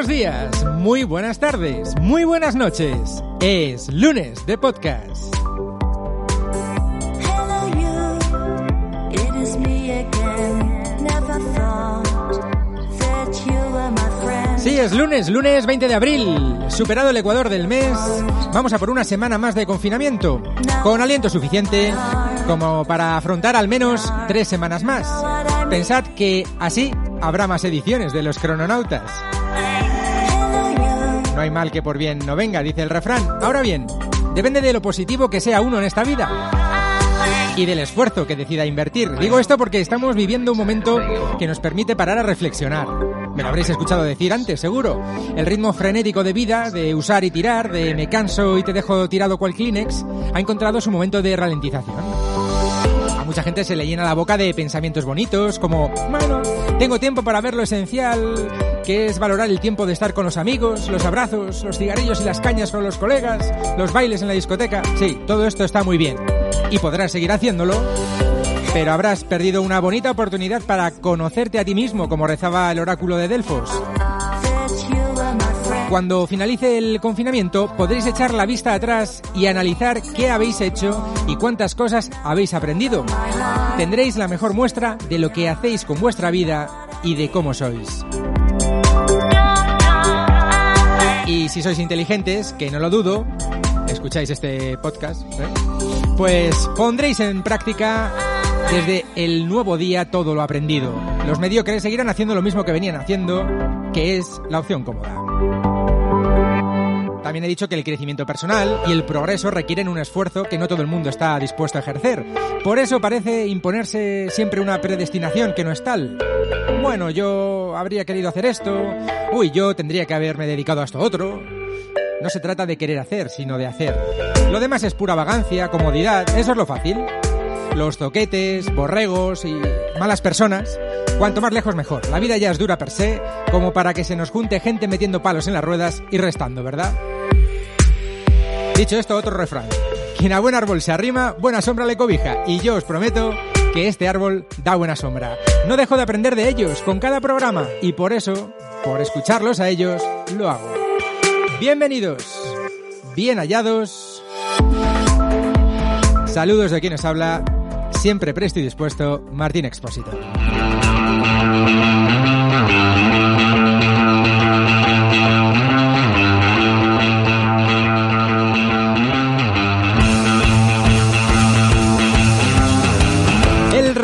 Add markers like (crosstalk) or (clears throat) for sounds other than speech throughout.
Buenos días, muy buenas tardes, muy buenas noches. Es lunes de podcast. Sí, es lunes, lunes 20 de abril. Superado el ecuador del mes, vamos a por una semana más de confinamiento, con aliento suficiente como para afrontar al menos tres semanas más. Pensad que así habrá más ediciones de los crononautas. No hay mal que por bien no venga, dice el refrán. Ahora bien, depende de lo positivo que sea uno en esta vida y del esfuerzo que decida invertir. Digo esto porque estamos viviendo un momento que nos permite parar a reflexionar. Lo habréis escuchado decir antes, seguro. El ritmo frenético de vida, de usar y tirar, de me canso y te dejo tirado cual Kleenex, ha encontrado su momento de ralentización. A mucha gente se le llena la boca de pensamientos bonitos, como, bueno, tengo tiempo para ver lo esencial, que es valorar el tiempo de estar con los amigos, los abrazos, los cigarrillos y las cañas con los colegas, los bailes en la discoteca. Sí, todo esto está muy bien. Y podrás seguir haciéndolo, pero habrás perdido una bonita oportunidad para conocerte a ti mismo, como rezaba el oráculo de Delfos. Cuando finalice el confinamiento podréis echar la vista atrás y analizar qué habéis hecho y cuántas cosas habéis aprendido. Tendréis la mejor muestra de lo que hacéis con vuestra vida y de cómo sois. Y si sois inteligentes, que no lo dudo, escucháis este podcast, ¿eh? pues pondréis en práctica desde el nuevo día todo lo aprendido. Los mediocres seguirán haciendo lo mismo que venían haciendo, que es la opción cómoda. También he dicho que el crecimiento personal y el progreso requieren un esfuerzo que no todo el mundo está dispuesto a ejercer. Por eso parece imponerse siempre una predestinación que no es tal. Bueno, yo habría querido hacer esto. Uy, yo tendría que haberme dedicado a esto otro. No se trata de querer hacer, sino de hacer. Lo demás es pura vagancia, comodidad, eso es lo fácil. Los toquetes, borregos y malas personas. Cuanto más lejos mejor. La vida ya es dura per se, como para que se nos junte gente metiendo palos en las ruedas y restando, ¿verdad? Dicho esto, otro refrán. Quien a buen árbol se arrima, buena sombra le cobija. Y yo os prometo que este árbol da buena sombra. No dejo de aprender de ellos con cada programa y por eso, por escucharlos a ellos, lo hago. Bienvenidos, bien hallados. Saludos de quien os habla, siempre presto y dispuesto, Martín Expósito.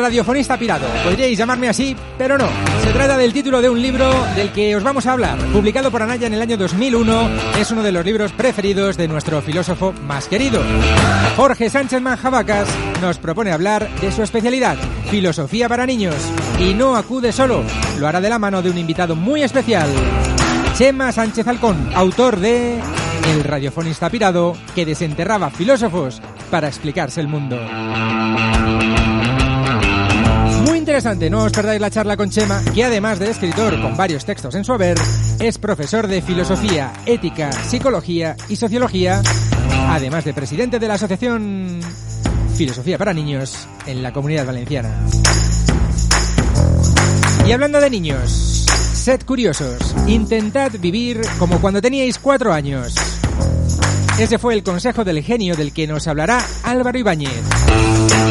Radiofonista pirado. Podríais llamarme así, pero no. Se trata del título de un libro del que os vamos a hablar. Publicado por Anaya en el año 2001, es uno de los libros preferidos de nuestro filósofo más querido. Jorge Sánchez Manjabacas nos propone hablar de su especialidad, filosofía para niños. Y no acude solo, lo hará de la mano de un invitado muy especial. Chema Sánchez Alcón, autor de El radiofonista pirado que desenterraba filósofos para explicarse el mundo. Interesante, no os perdáis la charla con Chema, que además de escritor con varios textos en su haber, es profesor de filosofía, ética, psicología y sociología, además de presidente de la asociación Filosofía para Niños en la Comunidad Valenciana. Y hablando de niños, sed curiosos, intentad vivir como cuando teníais cuatro años. Ese fue el consejo del genio del que nos hablará Álvaro Ibáñez.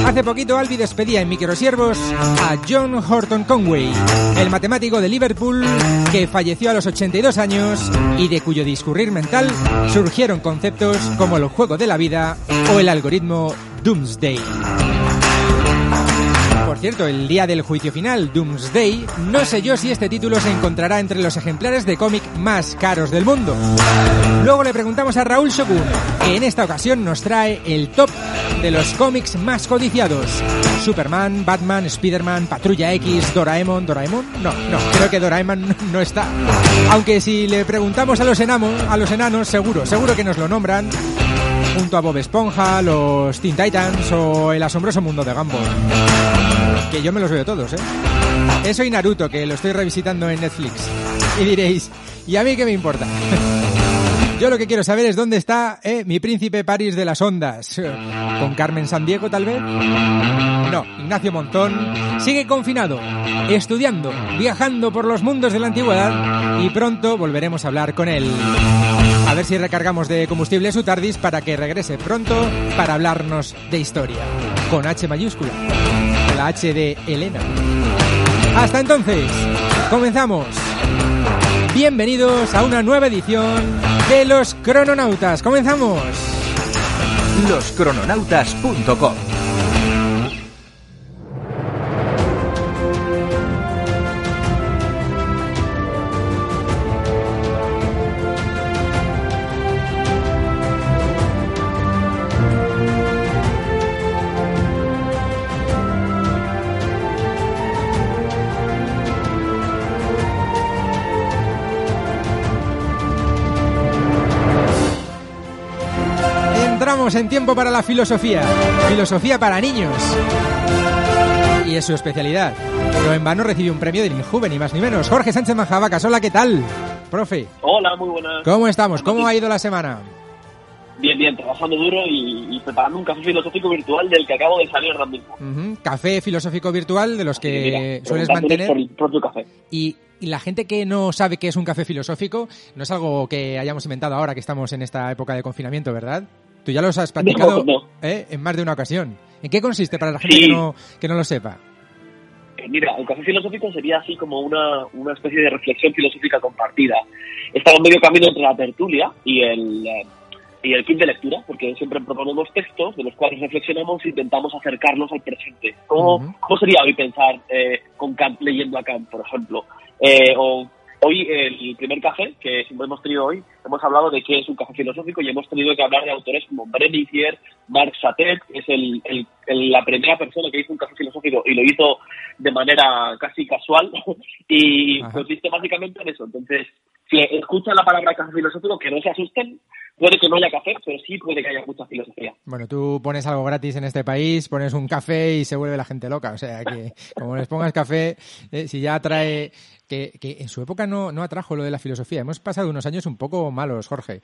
Hace poquito Albi despedía en Microsiervos a John Horton Conway, el matemático de Liverpool que falleció a los 82 años y de cuyo discurrir mental surgieron conceptos como el juego de la vida o el algoritmo Doomsday. Cierto, el día del juicio final, Doomsday, no sé yo si este título se encontrará entre los ejemplares de cómic más caros del mundo. Luego le preguntamos a Raúl Shogun, que en esta ocasión nos trae el top de los cómics más codiciados. Superman, Batman, Spider-Man, Patrulla X, Doraemon, ¿Doraemon? No, no, creo que Doraemon (laughs) no está. Aunque si le preguntamos a los enanos, a los enanos, seguro, seguro que nos lo nombran. junto a Bob Esponja, los Teen Titans o el asombroso mundo de Gumball. Yo me los veo todos, ¿eh? Eso y Naruto, que lo estoy revisitando en Netflix. Y diréis, ¿y a mí qué me importa? (laughs) Yo lo que quiero saber es dónde está eh, mi príncipe París de las ondas. ¿Con Carmen San Diego tal vez? No, Ignacio Montón sigue confinado, estudiando, viajando por los mundos de la antigüedad y pronto volveremos a hablar con él. A ver si recargamos de combustible su tardis para que regrese pronto para hablarnos de historia. Con H mayúscula. La H de Elena. Hasta entonces, comenzamos. Bienvenidos a una nueva edición de Los Crononautas. Comenzamos. Loscrononautas.com en tiempo para la filosofía. Filosofía para niños. Y es su especialidad. No en vano recibe un premio del Injuven, ni más ni menos. Jorge Sánchez Manjabacas, hola, ¿qué tal? Profe, Hola, muy buenas. ¿cómo estamos? ¿Cómo ha ido la semana? Bien, bien, trabajando duro y, y preparando un café filosófico virtual del que acabo de salir ahora mismo. Ujú, Café filosófico virtual de los que Mira, sueles mantener. por el propio café. Y, y la gente que no sabe qué es un café filosófico no es algo que hayamos inventado ahora que estamos en esta época de confinamiento, ¿verdad? Tú ya los has practicado No, no. ¿eh? en más de una ocasión. ¿En qué consiste para la gente Sí. que, no, que no lo sepa? Eh, Mira, el café filosófico sería así como una, una especie de reflexión filosófica compartida. Está en medio camino entre la tertulia y el, eh, y el kit de lectura, porque siempre proponemos textos de los cuales reflexionamos e intentamos acercarlos al presente. ¿Cómo, Ujú. cómo sería hoy pensar eh, con Kant leyendo a Kant, por ejemplo? Eh, o hoy, el primer café que hemos tenido hoy, hemos hablado de qué es un café filosófico y hemos tenido que hablar de autores como Brenizier, Marc Satet, que es el, el- el- la primera persona que hizo un café filosófico y lo hizo de manera casi casual (laughs) y Ajá. consiste básicamente en eso. Entonces, si escuchan la palabra café filosófico, que no se asusten, puede que no haya café, pero sí puede que haya mucha filosofía. Bueno, tú pones algo gratis en este país, pones un café y se vuelve la gente loca. O sea, que como les pongas café, eh, si ya atrae... Que, que en su época no, no atrajo lo de la filosofía. Hemos pasado unos años un poco malos, Jorge.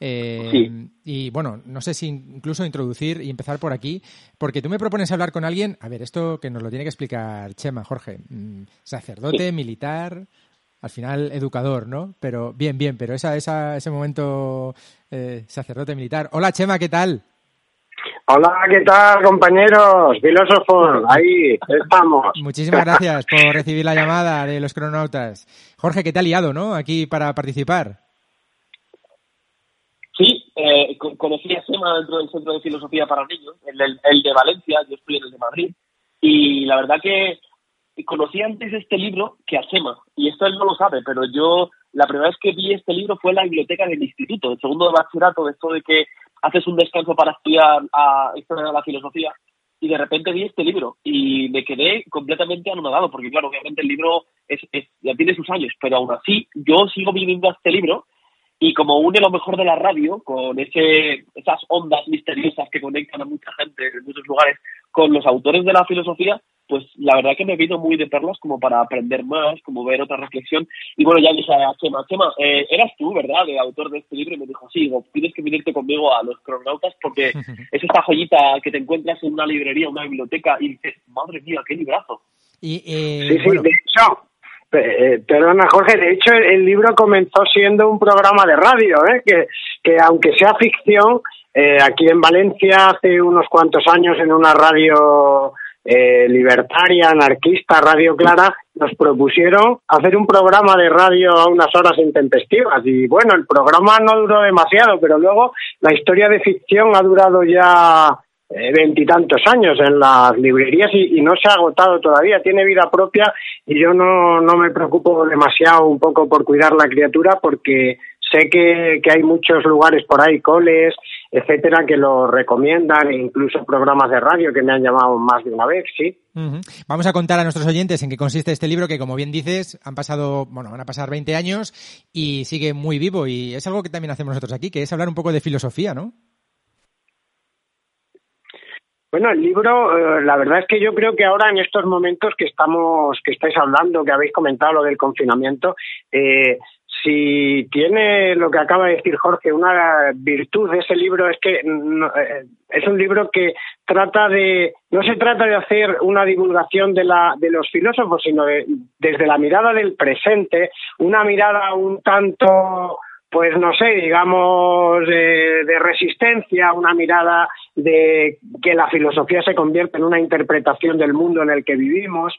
Eh, Sí. Y bueno, no sé si incluso introducir y empezar por aquí, porque tú me propones hablar con alguien... A ver, esto que nos lo tiene que explicar Chema, Jorge. Mm, sacerdote, militar... Al final, educador, ¿no? Pero bien, bien, pero esa, esa, ese momento eh, sacerdote militar. Hola, Chema, ¿qué tal? Hola, ¿qué tal, compañeros? Filósofos, ahí estamos. Muchísimas gracias por recibir la llamada de los cronautas. Jorge, ¿qué te ha liado, no? Aquí para participar. Sí, eh, co- conocí a Sema dentro del Centro de Filosofía para Niños, el, el- el de Valencia, yo estoy en el de Madrid, y la verdad que conocí antes este libro que a Sema, y esto él no lo sabe, pero yo la primera vez que vi este libro fue en la biblioteca del instituto, el segundo de bachillerato, de esto de que haces un descanso para estudiar a historia de la filosofía, y de repente vi este libro y me quedé completamente anonadado, porque claro, obviamente el libro es- ya tiene sus años, pero aún así yo sigo viviendo este libro y como une lo mejor de la radio con ese esas ondas misteriosas que conectan a mucha gente en muchos lugares con los autores de la filosofía pues la verdad que me vino muy de perlas como para aprender más como ver otra reflexión. Y bueno ya dije a Chema Chema eh, eras tú verdad el autor de este libro y me dijo sí digo, tienes que venirte conmigo a los cronautas porque (laughs) es esta joyita que te encuentras en una librería una biblioteca y dices madre mía qué librazo Y, eh, Sí, sí, bueno, de hecho, eh, perdona Jorge, de hecho el, el libro comenzó siendo un programa de radio, ¿eh? que, que aunque sea ficción, eh, aquí en Valencia hace unos cuantos años en una radio eh, libertaria, anarquista, Radio Clara, nos propusieron hacer un programa de radio a unas horas intempestivas. Y bueno, el programa no duró demasiado, pero luego la historia de ficción ha durado ya eh, veintitantos años en las librerías y, y no se ha agotado todavía, tiene vida propia y yo no, no me preocupo demasiado un poco por cuidar la criatura porque sé que, que hay muchos lugares por ahí, coles, etcétera, que lo recomiendan, e incluso programas de radio que me han llamado más de una vez, sí. vamos a contar a nuestros oyentes en qué consiste este libro que, como bien dices, han pasado, bueno, van a pasar 20 años y sigue muy vivo y es algo que también hacemos nosotros aquí, que es hablar un poco de filosofía, ¿no? Bueno, el libro, eh, la verdad es que yo creo que ahora en estos momentos que estamos, que estáis hablando, que habéis comentado lo del confinamiento, eh, si tiene lo que acaba de decir Jorge, una virtud de ese libro es que eh, es un libro que trata de, no se trata de hacer una divulgación de, la, de los filósofos, sino de, desde la mirada del presente, una mirada un tanto pues no sé, digamos, de, de, resistencia, una mirada de que la filosofía se convierte en una interpretación del mundo en el que vivimos,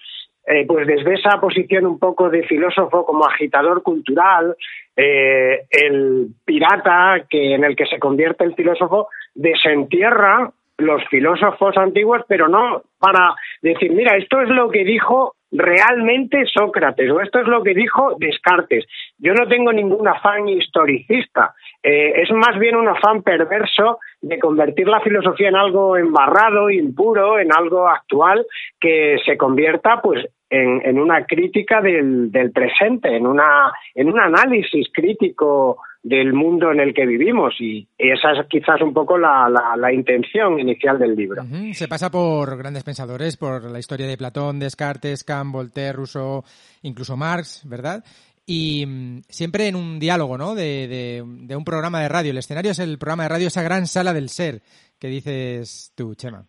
eh, pues desde esa posición un poco de filósofo como agitador cultural, eh, el pirata que en el que se convierte el filósofo desentierra los filósofos antiguos, pero no para decir, mira, esto es lo que dijo realmente Sócrates o esto es lo que dijo Descartes. Yo no tengo ningún afán historicista, eh, es más bien un afán perverso de convertir la filosofía en algo embarrado, impuro, en algo actual que se convierta pues en, en una crítica del, del, presente, en, una, en un análisis crítico del mundo en el que vivimos y esa es quizás un poco la, la, intención inicial del libro. Se pasa por grandes pensadores, por la historia de Platón, Descartes, Kant, Voltaire, Rousseau, incluso Marx, ¿verdad? Y mm, siempre en un diálogo, ¿no? De, de, de, un programa de radio. El escenario es el programa de radio, esa gran sala del ser que dices tú, Chema.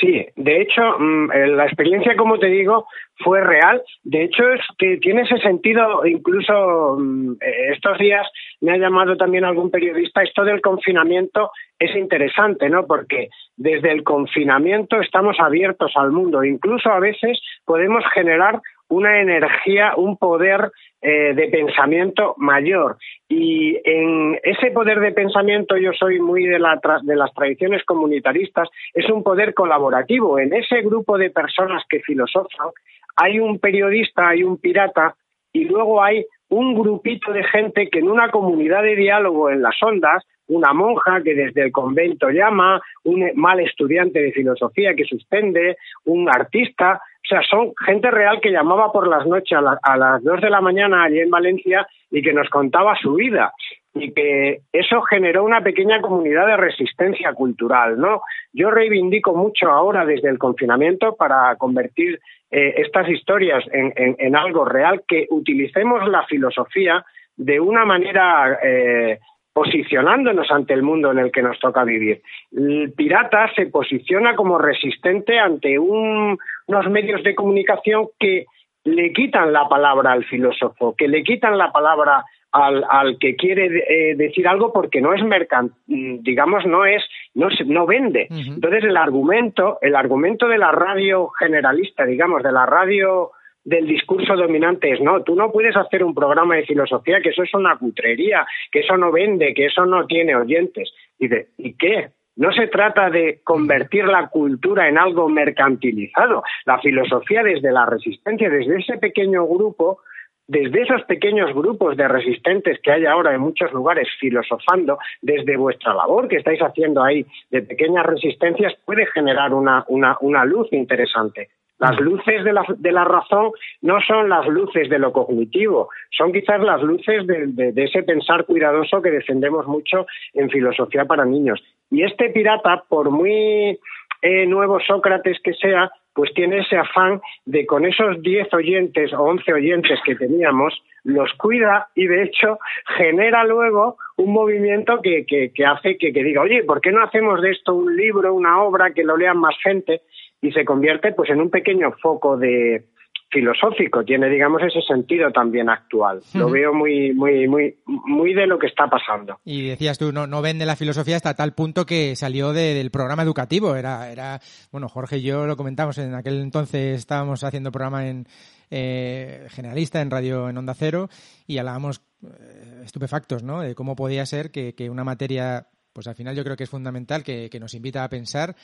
Sí, de hecho, mm, la experiencia, como te digo, fue real. De hecho, es que tiene ese sentido, incluso mm, estos días me ha llamado también algún periodista, esto del confinamiento es interesante, ¿no? Porque desde el confinamiento estamos abiertos al mundo. Incluso a veces podemos generar una energía, un poder eh, de pensamiento mayor. Y en ese poder de pensamiento yo soy muy de, la de las tradiciones comunitaristas, es un poder colaborativo. En ese grupo de personas que filosofan hay un periodista, hay un pirata y luego hay un grupito de gente que en una comunidad de diálogo en las ondas una monja que desde el convento llama, un mal estudiante de filosofía que suspende, un artista, o sea, son gente real que llamaba por las noches a, la, a las dos de la mañana allí en Valencia y que nos contaba su vida y que eso generó una pequeña comunidad de resistencia cultural, ¿no? Yo reivindico mucho ahora desde el confinamiento para convertir eh, estas historias en, algo real, que utilicemos la filosofía de una manera eh, posicionándonos ante el mundo en el que nos toca vivir. El pirata se posiciona como resistente ante un, unos medios de comunicación que le quitan la palabra al filósofo, que le quitan la palabra al, al que quiere eh, decir algo porque no es mercant, digamos, no es, no, se, no vende. Uh -huh. Entonces el argumento, el argumento de la radio generalista, digamos, de la radio del discurso dominante es no, tú no puedes hacer un programa de filosofía, que eso es una cutrería, que eso no vende, que eso no tiene oyentes. Y de, ¿y qué? No se trata de convertir la cultura en algo mercantilizado. La filosofía desde la resistencia, desde ese pequeño grupo, desde esos pequeños grupos de resistentes que hay ahora en muchos lugares filosofando, desde vuestra labor que estáis haciendo ahí de pequeñas resistencias, puede generar una, una, una luz interesante. Las luces de la, de la, razón no son las luces de lo cognitivo, son quizás las luces de, de, de, ese pensar cuidadoso que defendemos mucho en filosofía para niños. Y este pirata, por muy eh, nuevo Sócrates que sea, pues tiene ese afán de con esos 10 oyentes o 11 oyentes que teníamos, los cuida y de hecho genera luego un movimiento que, que, que hace que, que diga, oye, ¿por qué no hacemos de esto un libro, una obra, que lo lean más gente? Y se convierte pues en un pequeño foco de filosófico. Tiene digamos ese sentido también actual. Uh -huh. lo veo muy muy muy muy de lo que está pasando. Y decías tú no no vende la filosofía hasta tal punto que salió de, del programa educativo. Era era bueno Jorge y yo lo comentamos en aquel entonces estábamos haciendo programa en eh, generalista en radio en Onda Cero y hablábamos eh, estupefactos no de cómo podía ser que, que una materia pues al final yo creo que es fundamental que, que nos invita a pensar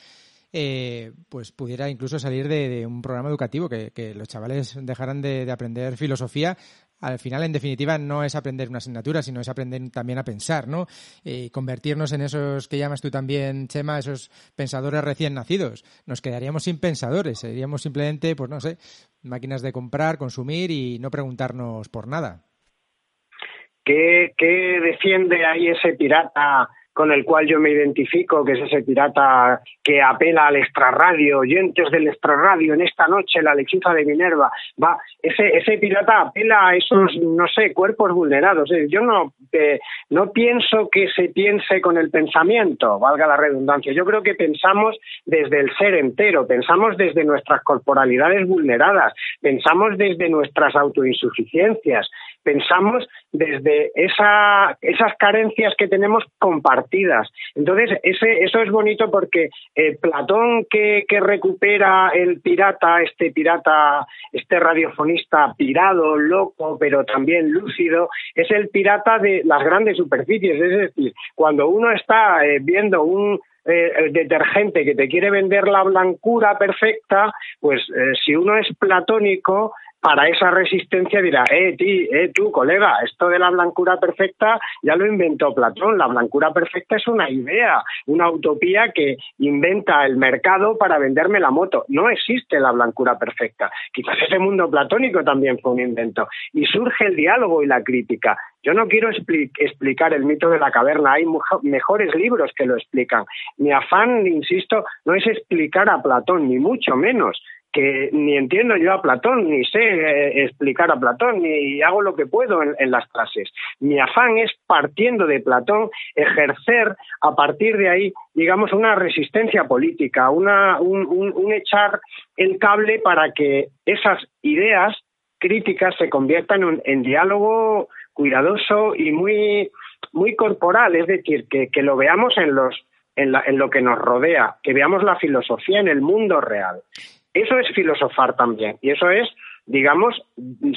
eh, pues pudiera incluso salir de, un programa educativo, que, los chavales dejaran de, de, aprender filosofía. Al final, en definitiva, no es aprender una asignatura, sino es aprender también a pensar, ¿no? Y convertirnos en esos que llamas tú también, Chema, esos pensadores recién nacidos. Nos quedaríamos sin pensadores, seríamos simplemente, pues no sé, máquinas de comprar, consumir y no preguntarnos por nada. ¿Qué, qué defiende ahí ese pirata con el cual yo me identifico, que es ese pirata que apela al extrarradio, oyentes del extrarradio, en esta noche la lechuza de Minerva, va, ese, ese pirata apela a esos, no sé, cuerpos vulnerados. Yo no, eh, no pienso que se piense con el pensamiento, valga la redundancia. Yo creo que pensamos desde el ser entero, pensamos desde nuestras corporalidades vulneradas, pensamos desde nuestras autoinsuficiencias, pensamos desde esa, esas carencias que tenemos compartidas. Entonces, ese, eso es bonito porque eh, Platón que, recupera el pirata, este pirata, este radiofonista pirado, loco, pero también lúcido, es el pirata de las grandes superficies. Es decir, cuando uno está eh, viendo un eh, detergente que te quiere vender la blancura perfecta, pues si uno es platónico, para esa resistencia dirá, eh, ti, eh, tú, colega, esto de la blancura perfecta ya lo inventó Platón. La blancura perfecta es una idea, una utopía que inventa el mercado para venderme la moto. No existe la blancura perfecta. Quizás ese mundo platónico también fue un invento. Y surge el diálogo y la crítica. Yo no quiero expli- explicar el mito de la caverna, hay mejores libros que lo explican. Mi afán, insisto, no es explicar a Platón, ni mucho menos que ni entiendo yo a Platón, ni sé eh, explicar a Platón, ni hago lo que puedo en, las clases. Mi afán es, partiendo de Platón, ejercer a partir de ahí, digamos, una resistencia política, una, un, un- un echar el cable para que esas ideas críticas se conviertan en, en diálogo cuidadoso y muy, muy corporal, es decir, que, que lo veamos en, los, en, la- en lo que nos rodea, que veamos la filosofía en el mundo real. Eso es filosofar también. Y eso es, digamos,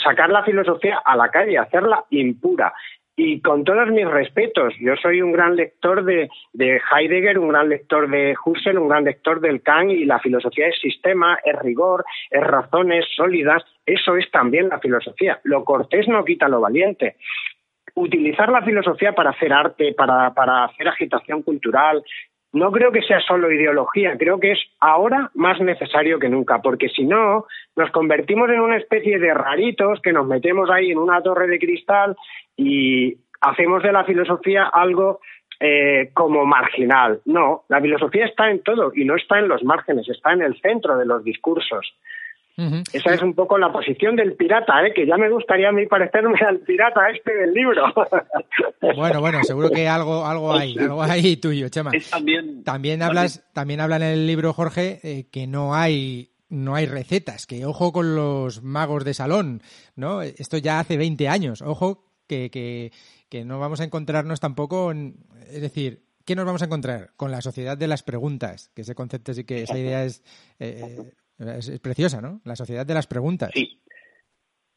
sacar la filosofía a la calle, hacerla impura. Y con todos mis respetos, yo soy un gran lector de, de Heidegger, un gran lector de Husserl, un gran lector del Kant, y la filosofía es sistema, es rigor, es razones sólidas. Eso es también la filosofía. Lo cortés no quita lo valiente utilizar la filosofía para hacer arte, para hacer agitación cultural, no creo que sea solo ideología, creo que es ahora más necesario que nunca, porque si no, nos convertimos en una especie de raritos que nos metemos ahí en una torre de cristal y hacemos de la filosofía algo eh, como marginal. No, la filosofía está en todo y no está en los márgenes, está en el centro de los discursos. Esa es un poco la posición del pirata, ¿eh? que ya me gustaría a mí parecerme al pirata este del libro. (laughs) Bueno, bueno, seguro que algo, algo hay, algo hay tuyo, Chema. Es también. También hablas, también habla en el libro, Jorge, eh, que no hay no hay recetas, que ojo con los magos de salón, ¿no? Esto ya hace 20 años, ojo que, que, que no vamos a encontrarnos tampoco, en- es decir, ¿qué nos vamos a encontrar? Con la sociedad de las preguntas, que ese concepto sí que, esa idea es, eh, es, es preciosa, ¿no? La sociedad de las preguntas. Sí.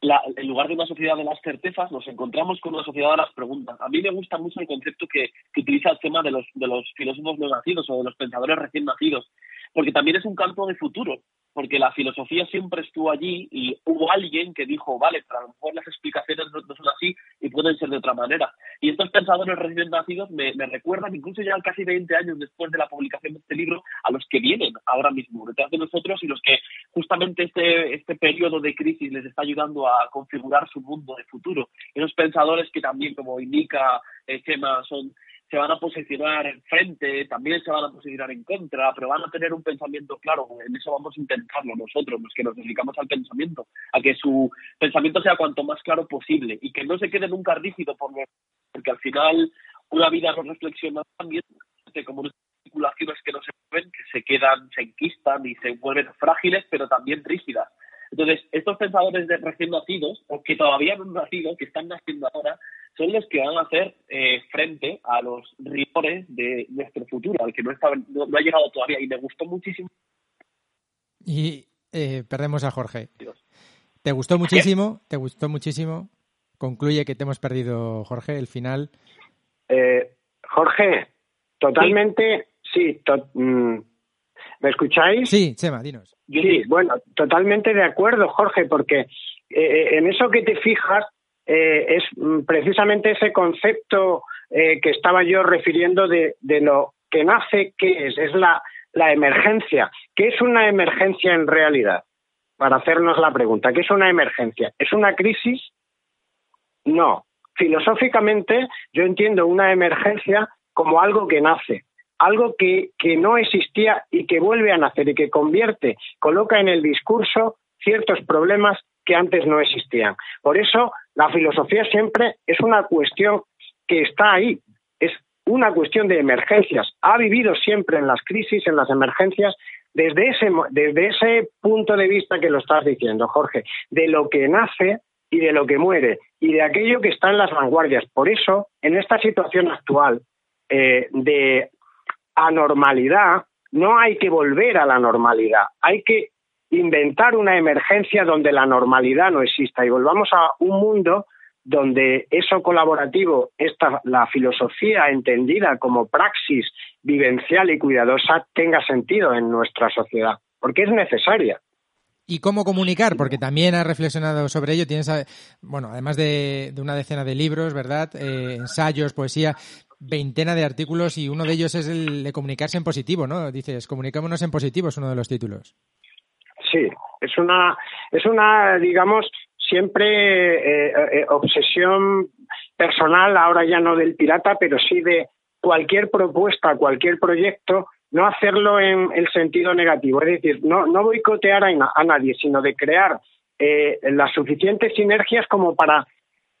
La- en lugar de una sociedad de las certezas, nos encontramos con una sociedad de las preguntas. A mí me gusta mucho el concepto que, que utiliza el tema de los, de los filósofos no nacidos o de los pensadores recién nacidos, porque también es un campo de futuro, porque la filosofía siempre estuvo allí y hubo alguien que dijo, vale, pero a lo mejor las explicaciones no, son así y pueden ser de otra manera. Y estos pensadores recién nacidos me, recuerdan, incluso ya casi 20 años después de la publicación de este libro, a los que vienen ahora mismo detrás de nosotros y los que justamente este, este periodo de crisis les está ayudando a configurar su mundo de futuro. Esos pensadores que también, como indica eh, Chema, son se van a posicionar en frente, también se van a posicionar en contra, pero van a tener un pensamiento claro. En eso vamos a intentarlo nosotros, los que nos dedicamos al pensamiento, a que su pensamiento sea cuanto más claro posible y que no se quede nunca rígido, porque al final una vida no reflexiona también como unas articulaciones que no se mueven, que se quedan, se enquistan y se vuelven frágiles, pero también rígidas. Entonces, estos pensadores de recién nacidos, o que todavía no han nacido, que están naciendo ahora, son los que van a hacer eh, frente a los rigores de nuestro futuro, al que no, está, no, no ha llegado todavía. Y me gustó muchísimo. Y eh, perdemos a Jorge. ¿Te gustó muchísimo? ¿Te gustó muchísimo? Concluye que te hemos perdido, Jorge, el final. Eh, Jorge, totalmente, sí, to- mm, ¿me escucháis? Sí, Chema, dinos. Sí, bueno, totalmente de acuerdo, Jorge, porque eh, en eso que te fijas eh, es precisamente ese concepto eh, que estaba yo refiriendo de, de lo que nace, que es? Es la, la emergencia. ¿Qué es una emergencia en realidad? Para hacernos la pregunta, ¿qué es una emergencia? ¿Es una crisis? No. Filosóficamente, yo entiendo una emergencia como algo que nace, algo que, que no existía y que vuelve a nacer y que convierte, coloca en el discurso ciertos problemas que antes no existían. Por eso la filosofía siempre es una cuestión que está ahí, es una cuestión de emergencias. Ha vivido siempre en las crisis, en las emergencias, desde ese, desde ese punto de vista que lo estás diciendo, Jorge, de lo que nace y de lo que muere y de aquello que está en las vanguardias. Por eso, en esta situación actual eh, de anormalidad, no hay que volver a la normalidad, hay que inventar una emergencia donde la normalidad no exista y volvamos a un mundo donde eso colaborativo, esta, la filosofía entendida como praxis vivencial y cuidadosa tenga sentido en nuestra sociedad, porque es necesaria. ¿Y cómo comunicar? Porque también has reflexionado sobre ello. Tienes, bueno, además de, una decena de libros, ¿verdad? Eh, ensayos, poesía, veintena de artículos y uno de ellos es el de comunicarse en positivo, ¿no? Dices, comunicémonos en positivo es uno de los títulos. Sí, es una, es una, digamos, siempre eh, eh, obsesión personal, ahora ya no del pirata, pero sí de cualquier propuesta, cualquier proyecto, no hacerlo en el sentido negativo, es decir, no, no boicotear a, nadie, sino de crear eh, las suficientes sinergias como para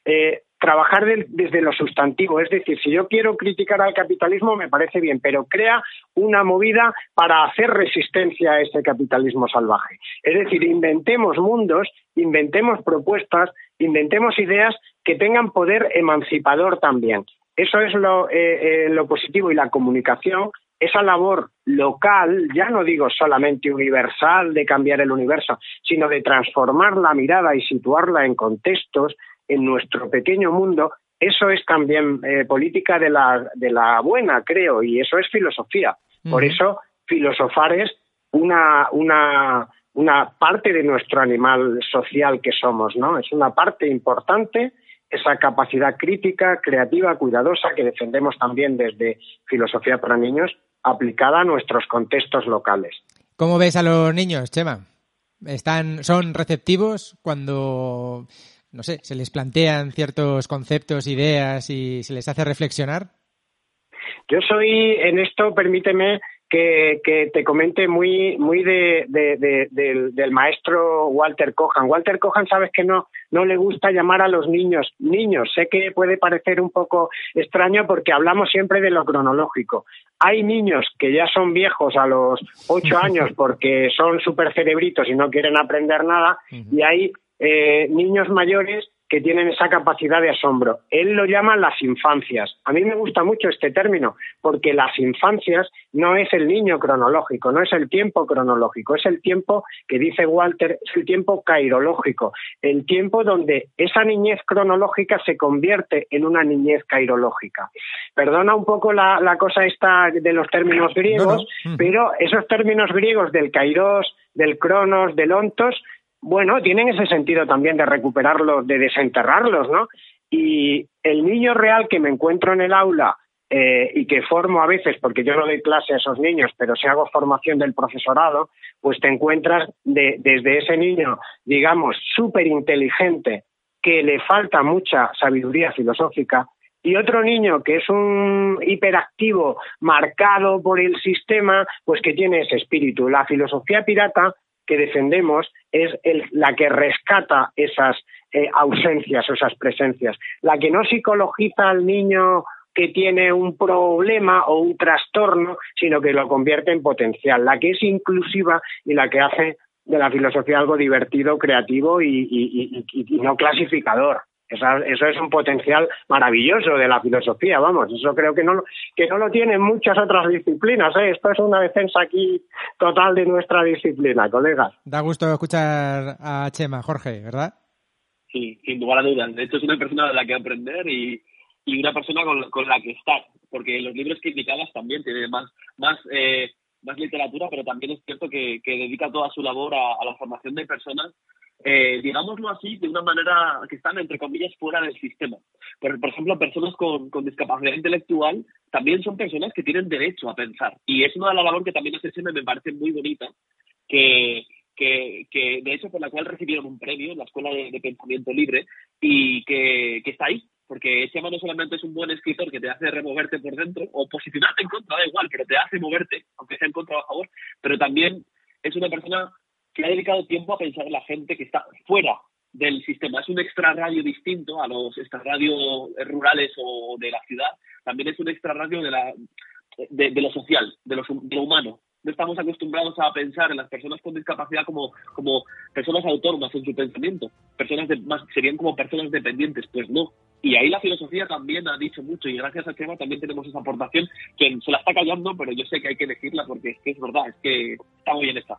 eh, trabajar desde lo sustantivo. Es decir, si yo quiero criticar al capitalismo, me parece bien, pero crea una movida para hacer resistencia a ese capitalismo salvaje. Es decir, inventemos mundos, inventemos propuestas, inventemos ideas que tengan poder emancipador también. Eso es lo, eh, eh, lo positivo y la comunicación esa labor local, ya no digo solamente universal de cambiar el universo, sino de transformar la mirada y situarla en contextos, en nuestro pequeño mundo, eso es también eh, política de la, de la buena, creo, y eso es filosofía. Por eso, filosofar es una, una, una parte de nuestro animal social que somos, ¿no? Es una parte importante esa capacidad crítica, creativa, cuidadosa que defendemos también desde Filosofía para Niños, aplicada a nuestros contextos locales. ¿Cómo ves a los niños, Chema? ¿Están, ¿Son receptivos cuando no sé, se les plantean ciertos conceptos, ideas y se les hace reflexionar? Yo soy, en esto, permíteme que, te comente muy, muy de, del, maestro Walter Cohan. Walter Cohan, sabes que no, no le gusta llamar a los niños niños. Sé que puede parecer un poco extraño porque hablamos siempre de lo cronológico. Hay niños que ya son viejos a los ocho (laughs) años porque son súper cerebritos y no quieren aprender nada, y hay eh, niños mayores que tienen esa capacidad de asombro. Él lo llama las infancias. A mí me gusta mucho este término porque las infancias no es el niño cronológico, no es el tiempo cronológico, es el tiempo que dice Walter, es el tiempo cairológico, el tiempo donde esa niñez cronológica se convierte en una niñez cairológica. Perdona un poco la, cosa esta de los términos griegos, pero esos términos griegos del kairos, del cronos, del ontos, bueno, tienen ese sentido también de recuperarlos, de desenterrarlos, ¿no? Y el niño real que me encuentro en el aula eh, y que formo a veces, porque yo no doy clase a esos niños, pero si hago formación del profesorado, pues te encuentras desde ese niño, digamos, súper inteligente, que le falta mucha sabiduría filosófica, y otro niño que es un hiperactivo marcado por el sistema, pues que tiene ese espíritu. La filosofía pirata que defendemos es la que rescata esas eh, ausencias o esas presencias, la que no psicologiza al niño que tiene un problema o un trastorno, sino que lo convierte en potencial, la que es inclusiva y la que hace de la filosofía algo divertido, creativo y no clasificador. Eso, es un potencial maravilloso de la filosofía, vamos. Eso creo que no, que no lo tienen muchas otras disciplinas. ¿eh? Esto es una defensa aquí total de nuestra disciplina, colegas. Da gusto escuchar a Chema, Jorge, ¿verdad? Sí, sin lugar a dudas. De hecho, es una persona de la que aprender y, y una persona con, la que estar. Porque los libros que indicabas también tienen más, más eh, más literatura, pero también es cierto que, dedica toda su labor a, la formación de personas, eh, digámoslo así, de una manera que están, entre comillas, fuera del sistema. Por, por ejemplo, personas con, discapacidad intelectual también son personas que tienen derecho a pensar. Y es una de las labores que también hace SEME, me parece muy bonita, que, que, de hecho por la cual recibieron un premio en la Escuela de, Pensamiento Libre y que, que, está ahí, porque Chema no solamente es un buen escritor que te hace removerte por dentro, o posicionarte en contra, da igual, pero te hace moverte, aunque sea en contra o a favor, pero también es una persona que ha dedicado tiempo a pensar en la gente que está fuera del sistema. Es un extra radio distinto a los extra radio rurales o de la ciudad. También es un extra radio de, la, de, de lo social, de lo, de lo humano. No estamos acostumbrados a pensar en las personas con discapacidad como, como personas autónomas en su pensamiento. Personas de, más, serían como personas dependientes. Pues no. Y ahí la filosofía también ha dicho mucho y gracias a Chema también tenemos esa aportación que se la está callando, pero yo sé que hay que elegirla porque es que es verdad, es que está muy bien esta.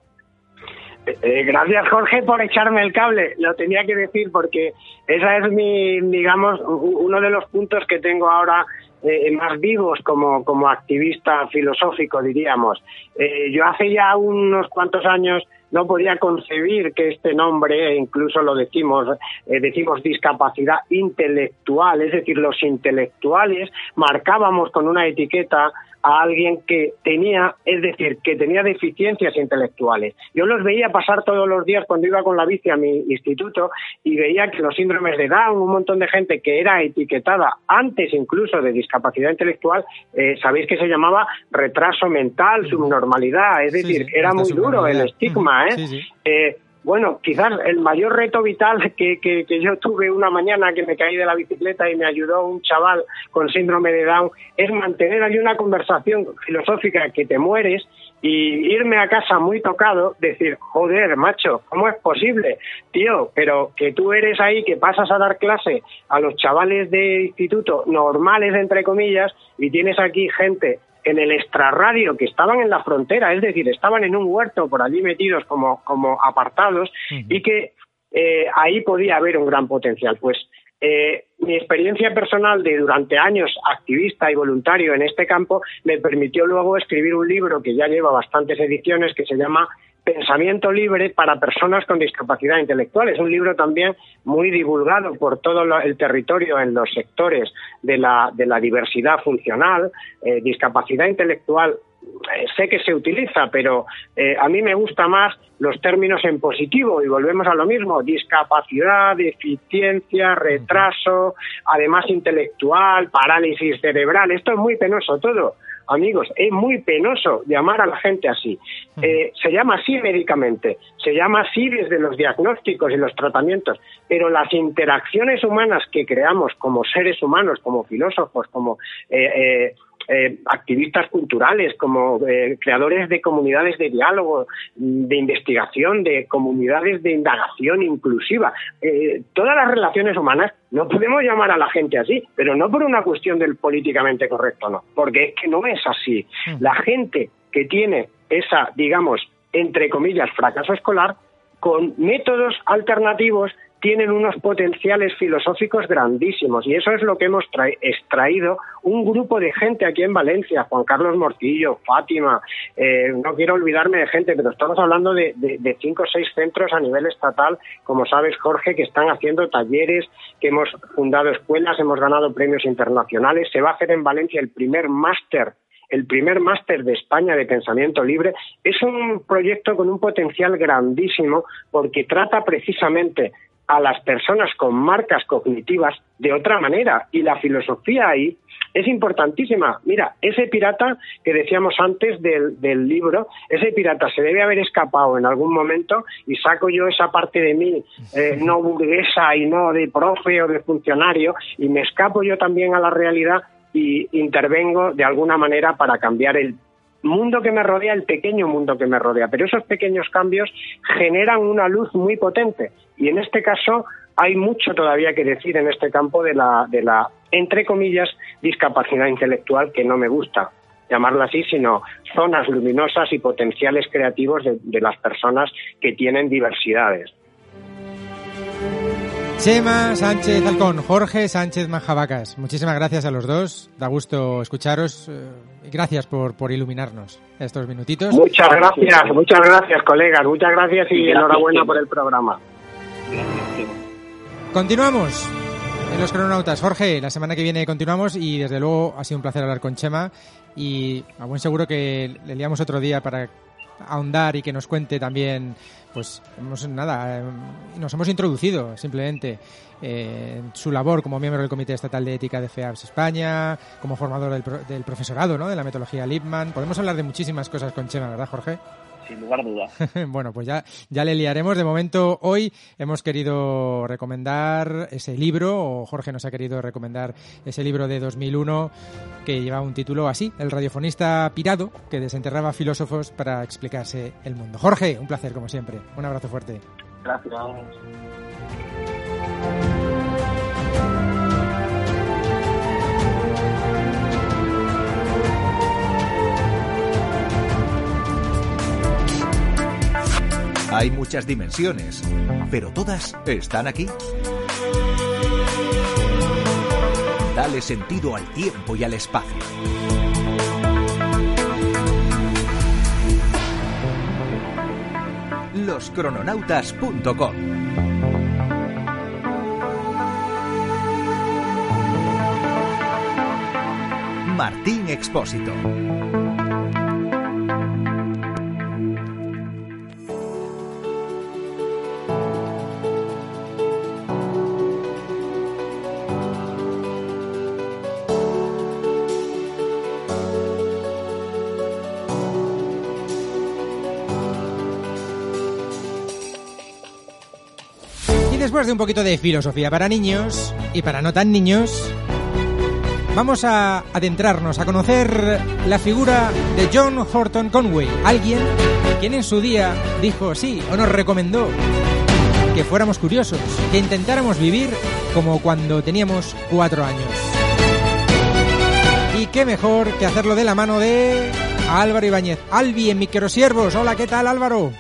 Eh, gracias Jorge por echarme el cable, lo tenía que decir porque esa es mi, digamos, uno de los puntos que tengo ahora eh, más vivos como, como activista filosófico, diríamos. Eh, yo hace ya unos cuantos años no podía concebir que este nombre, e incluso lo decimos, eh, decimos discapacidad intelectual, es decir, los intelectuales marcábamos con una etiqueta a alguien que tenía, es decir, que tenía deficiencias intelectuales. Yo los veía pasar todos los días cuando iba con la bici a mi instituto y veía que los síndromes de Down, un montón de gente que era etiquetada antes incluso de discapacidad intelectual, eh, sabéis que se llamaba retraso mental, subnormalidad, es decir, Sí, sí, era muy duro el estigma, ¿eh? Sí, sí. Eh, bueno, quizás el mayor reto vital que, que, que yo tuve una mañana que me caí de la bicicleta y me ayudó un chaval con síndrome de Down es mantener ahí una conversación filosófica que te mueres y irme a casa muy tocado, decir, joder, macho, ¿cómo es posible? Tío, pero que tú eres ahí, que pasas a dar clase a los chavales de instituto normales, entre comillas, y tienes aquí gente en el extrarradio que estaban en la frontera, es decir, estaban en un huerto por allí metidos como, como apartados y que eh, ahí podía haber un gran potencial. Pues eh, mi experiencia personal de durante años activista y voluntario en este campo me permitió luego escribir un libro que ya lleva bastantes ediciones que se llama Pensamiento libre para personas con discapacidad intelectual. Es un libro también muy divulgado por todo lo- el territorio en los sectores de la, de la diversidad funcional, eh, discapacidad intelectual. eh, sé que se utiliza, pero eh, a mí me gusta más los términos en positivo y volvemos a lo mismo, discapacidad, deficiencia, retraso, además intelectual, parálisis cerebral, esto es muy penoso todo. Amigos, es muy penoso llamar a la gente así. Eh, se llama así médicamente, se llama así desde los diagnósticos y los tratamientos, pero las interacciones humanas que creamos como seres humanos, como filósofos, como eh, eh, eh, activistas culturales, como eh, creadores de comunidades de diálogo, mm, de investigación, de comunidades de indagación inclusiva. Eh, todas las relaciones humanas no podemos llamar a la gente así, pero no por una cuestión del políticamente correcto, no, porque es que no es así. La gente que tiene esa, digamos, entre comillas, fracaso escolar, con métodos alternativos tienen unos potenciales filosóficos grandísimos y eso es lo que hemos tra- extraído un grupo de gente aquí en Valencia, Juan Carlos Morcillo, Fátima, eh, no quiero olvidarme de gente, pero estamos hablando de- de cinco o seis centros a nivel estatal, como sabes Jorge, que están haciendo talleres, que hemos fundado escuelas, hemos ganado premios internacionales, se va a hacer en Valencia el primer máster el primer máster de España de pensamiento libre, es un proyecto con un potencial grandísimo porque trata precisamente a las personas con marcas cognitivas de otra manera y la filosofía ahí es importantísima. Mira, ese pirata que decíamos antes del, del libro, ese pirata se debe haber escapado en algún momento y saco yo esa parte de mí eh, (laughs) no burguesa y no de profe o de funcionario y me escapo yo también a la realidad y intervengo de alguna manera para cambiar el mundo que me rodea, el pequeño mundo que me rodea. Pero esos pequeños cambios generan una luz muy potente y en este caso hay mucho todavía que decir en este campo de la, de la entre comillas, discapacidad intelectual que no me gusta llamarla así, sino zonas luminosas y potenciales creativos de, de las personas que tienen diversidades. Chema Sánchez Alcón, Jorge Sánchez Majavacas. Muchísimas gracias a los dos. Da gusto escucharos. eh, y gracias por, por iluminarnos estos minutitos. Muchas gracias, muchas gracias, colegas. Muchas gracias y Gracias, enhorabuena por el programa. Gracias. Continuamos en los cronautas. Jorge, la semana que viene continuamos y desde luego ha sido un placer hablar con Chema y a buen seguro que le liamos otro día para ahondar y que nos cuente también, pues hemos, nada, eh, nos hemos introducido simplemente eh, en su labor como miembro del Comité Estatal de Ética de FEAPS España, como formador del, del profesorado, ¿no? De la metodología Lipman. Podemos hablar de muchísimas cosas con Chema, ¿verdad, Jorge? Sin lugar a dudas. (laughs) bueno, pues ya, ya le liaremos. De momento, hoy hemos querido recomendar ese libro, o Jorge nos ha querido recomendar ese libro de 2001 que lleva un título así, El radiofonista pirado, que desenterraba filósofos para explicarse el mundo. Jorge, un placer como siempre. Un abrazo fuerte. Gracias. Hay muchas dimensiones, pero todas están aquí. Dale sentido al tiempo y al espacio. Loscrononautas.com Martín Expósito. De un poquito de filosofía para niños y para no tan niños, vamos a adentrarnos a conocer la figura de John Horton Conway, alguien quien en su día dijo sí o nos recomendó que fuéramos curiosos, que intentáramos vivir como cuando teníamos cuatro años. Y qué mejor que hacerlo de la mano de Álvaro Ibáñez. Albi en Microsiervos. Hola, ¿qué tal Álvaro?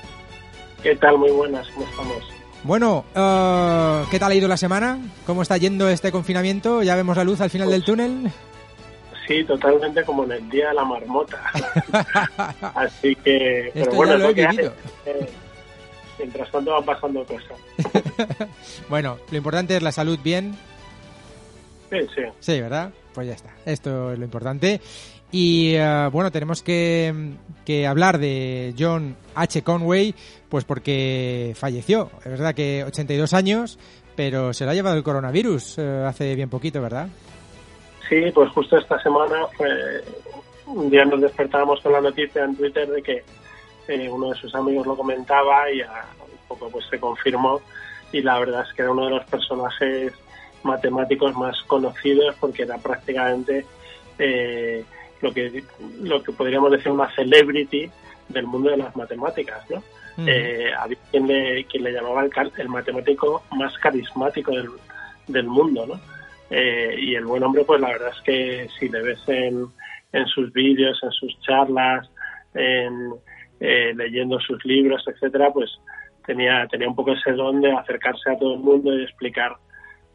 ¿Qué tal? Muy buenas, ¿cómo estamos? Bueno, eh, ¿qué tal ha ido la semana? ¿Cómo está yendo este confinamiento? ¿Ya vemos la luz al final del túnel? Sí, totalmente como en el día de la marmota. (laughs) Así que, pero Esto bueno, ya lo he vivido. Eh, mientras tanto van pasando cosas. (laughs) Bueno, lo importante es la salud bien. Sí, sí. Sí, ¿verdad? Pues ya está. Esto es lo importante. Y eh, bueno, tenemos que, que hablar de John H. Conway, pues porque falleció. Es verdad que 82 años, pero se lo ha llevado el coronavirus eh, hace bien poquito, ¿verdad? Sí, pues justo esta semana fue un día nos despertábamos con la noticia en Twitter de que eh, uno de sus amigos lo comentaba y a un poco pues se confirmó y la verdad es que era uno de los personajes matemáticos más conocidos porque era prácticamente eh, lo que lo que podríamos decir una celebrity del mundo de las matemáticas, ¿no? Eh, había quien le, quien le llamaba el, el matemático más carismático del, del mundo, ¿no? Eh, y el buen hombre, pues la verdad es que si le ves en, en sus vídeos, en sus charlas, en, eh, leyendo sus libros, etcétera, pues tenía, tenía un poco ese don de acercarse a todo el mundo y explicar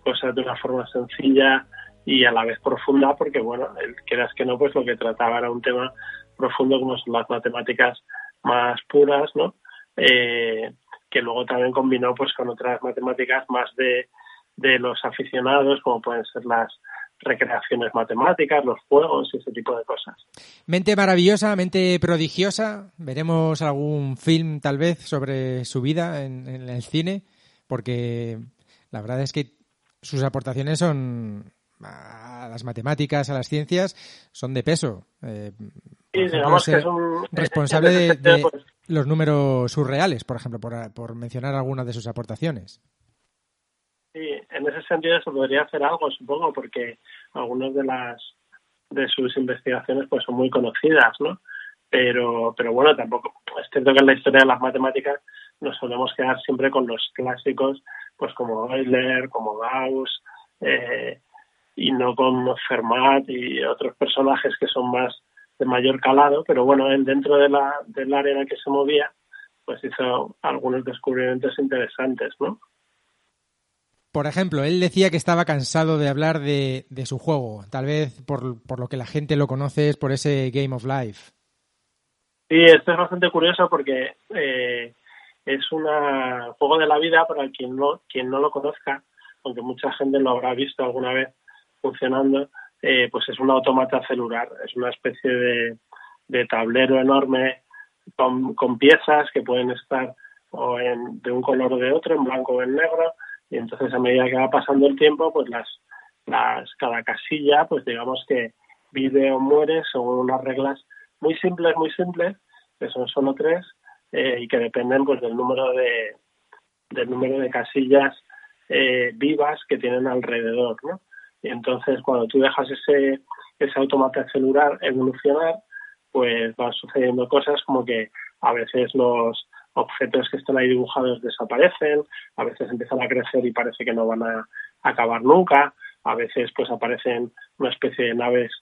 cosas de una forma sencilla y a la vez profunda, porque bueno, quieras que no, pues lo que trataba era un tema profundo como son las matemáticas más puras, ¿no? Eh, que luego también combinó pues con otras matemáticas más de, de los aficionados, como pueden ser las recreaciones matemáticas, los juegos y ese tipo de cosas. Mente maravillosa, mente prodigiosa. Veremos algún film tal vez sobre su vida en, en el cine, porque la verdad es que sus aportaciones son a las matemáticas, a las ciencias, son de peso. Eh, Sí, digamos que es un responsable (laughs) de, los números surreales, por ejemplo, por, por mencionar algunas de sus aportaciones. Sí, en ese sentido se podría hacer algo, supongo, porque algunas de las de sus investigaciones pues son muy conocidas, ¿no? Pero, pero bueno, tampoco es cierto que en la historia de las matemáticas nos solemos quedar siempre con los clásicos, pues como Euler, como Gauss, eh, y no con Fermat y otros personajes que son más de mayor calado, pero bueno, él dentro de la, del área en la que se movía, pues hizo algunos descubrimientos interesantes, ¿no? Por ejemplo, él decía que estaba cansado de hablar de, de su juego. Tal vez por, por lo que la gente lo conoce es por ese Game of Life. Sí, esto es bastante curioso porque eh, es un juego de la vida para quien no, quien no lo conozca, aunque mucha gente lo habrá visto alguna vez funcionando, eh, pues es un automata celular, es una especie de, de tablero enorme con, con piezas que pueden estar o en, de un color o de otro, en blanco o en negro, y entonces a medida que va pasando el tiempo, pues las, las cada casilla, pues digamos que vive o muere según unas reglas muy simples, muy simples, que son solo tres, eh, y que dependen pues del número de del número de casillas eh, vivas que tienen alrededor, ¿no? Y entonces cuando tú dejas ese ese automata celular evolucionar, pues van sucediendo cosas como que a veces los objetos que están ahí dibujados desaparecen, a veces empiezan a crecer y parece que no van a acabar nunca, a veces pues aparecen una especie de naves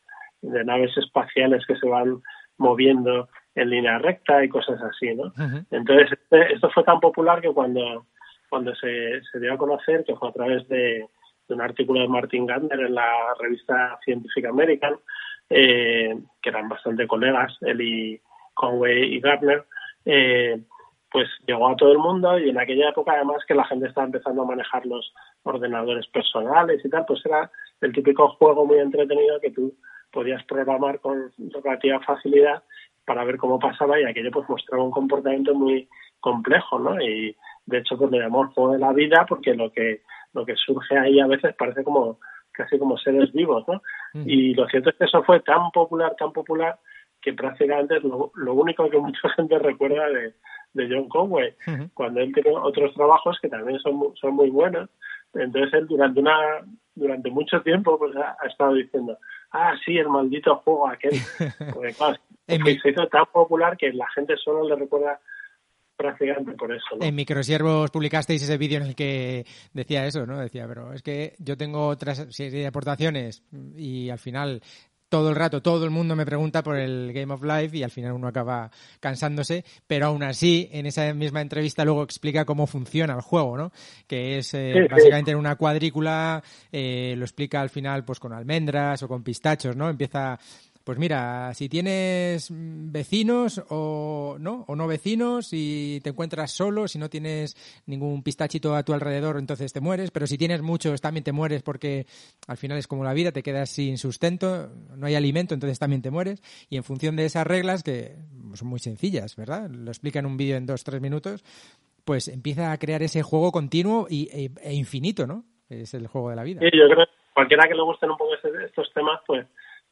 de naves espaciales que se van moviendo en línea recta y cosas así, ¿no? Entonces este, esto fue tan popular que cuando cuando se, se dio a conocer que fue a través de, de un artículo de Martin Gardner en la revista Scientific American, eh, que eran bastante colegas, él y Conway y Gardner, eh, pues llegó a todo el mundo y en aquella época además que la gente estaba empezando a manejar los ordenadores personales y tal, pues era el típico juego muy entretenido que tú podías programar con relativa facilidad para ver cómo pasaba y aquello pues mostraba un comportamiento muy complejo, ¿no? Y de hecho pues le llamó el juego de la vida porque lo que lo que surge ahí a veces parece como casi como seres vivos, ¿no? Y lo cierto es que eso fue tan popular, tan popular que prácticamente es lo, lo único que (laughs) mucha gente recuerda de, de John Conway, cuando él tiene otros trabajos que también son, mu- son muy buenos. Entonces él durante una durante mucho tiempo pues ha, ha estado diciendo, ah, sí, el maldito juego aquel. (laughs) Porque claro, se hizo tan popular que la gente solo le recuerda prácticamente por eso. ¿no? En Microsiervos publicasteis ese vídeo en el que decía eso, ¿no? Decía, pero es que yo tengo otra serie de aportaciones y al final todo el rato todo el mundo me pregunta por el Game of Life y al final uno acaba cansándose, pero aún así en esa misma entrevista luego explica cómo funciona el juego, ¿no? Que es eh, Sí, sí. básicamente en una cuadrícula, eh, lo explica al final pues con almendras o con pistachos, ¿no? Empieza pues mira, si tienes vecinos o no, o no vecinos, si te encuentras solo, si no tienes ningún pistachito a tu alrededor, entonces te mueres, pero si tienes muchos también te mueres porque al final es como la vida, te quedas sin sustento, no hay alimento, entonces también te mueres. Y en función de esas reglas, que son muy sencillas, ¿verdad? Lo explica en un vídeo en dos, tres minutos, pues empieza a crear ese juego continuo y, e, e infinito, ¿no? Es el juego de la vida. Sí, yo creo que cualquiera que le gusten un poco ese- estos temas, pues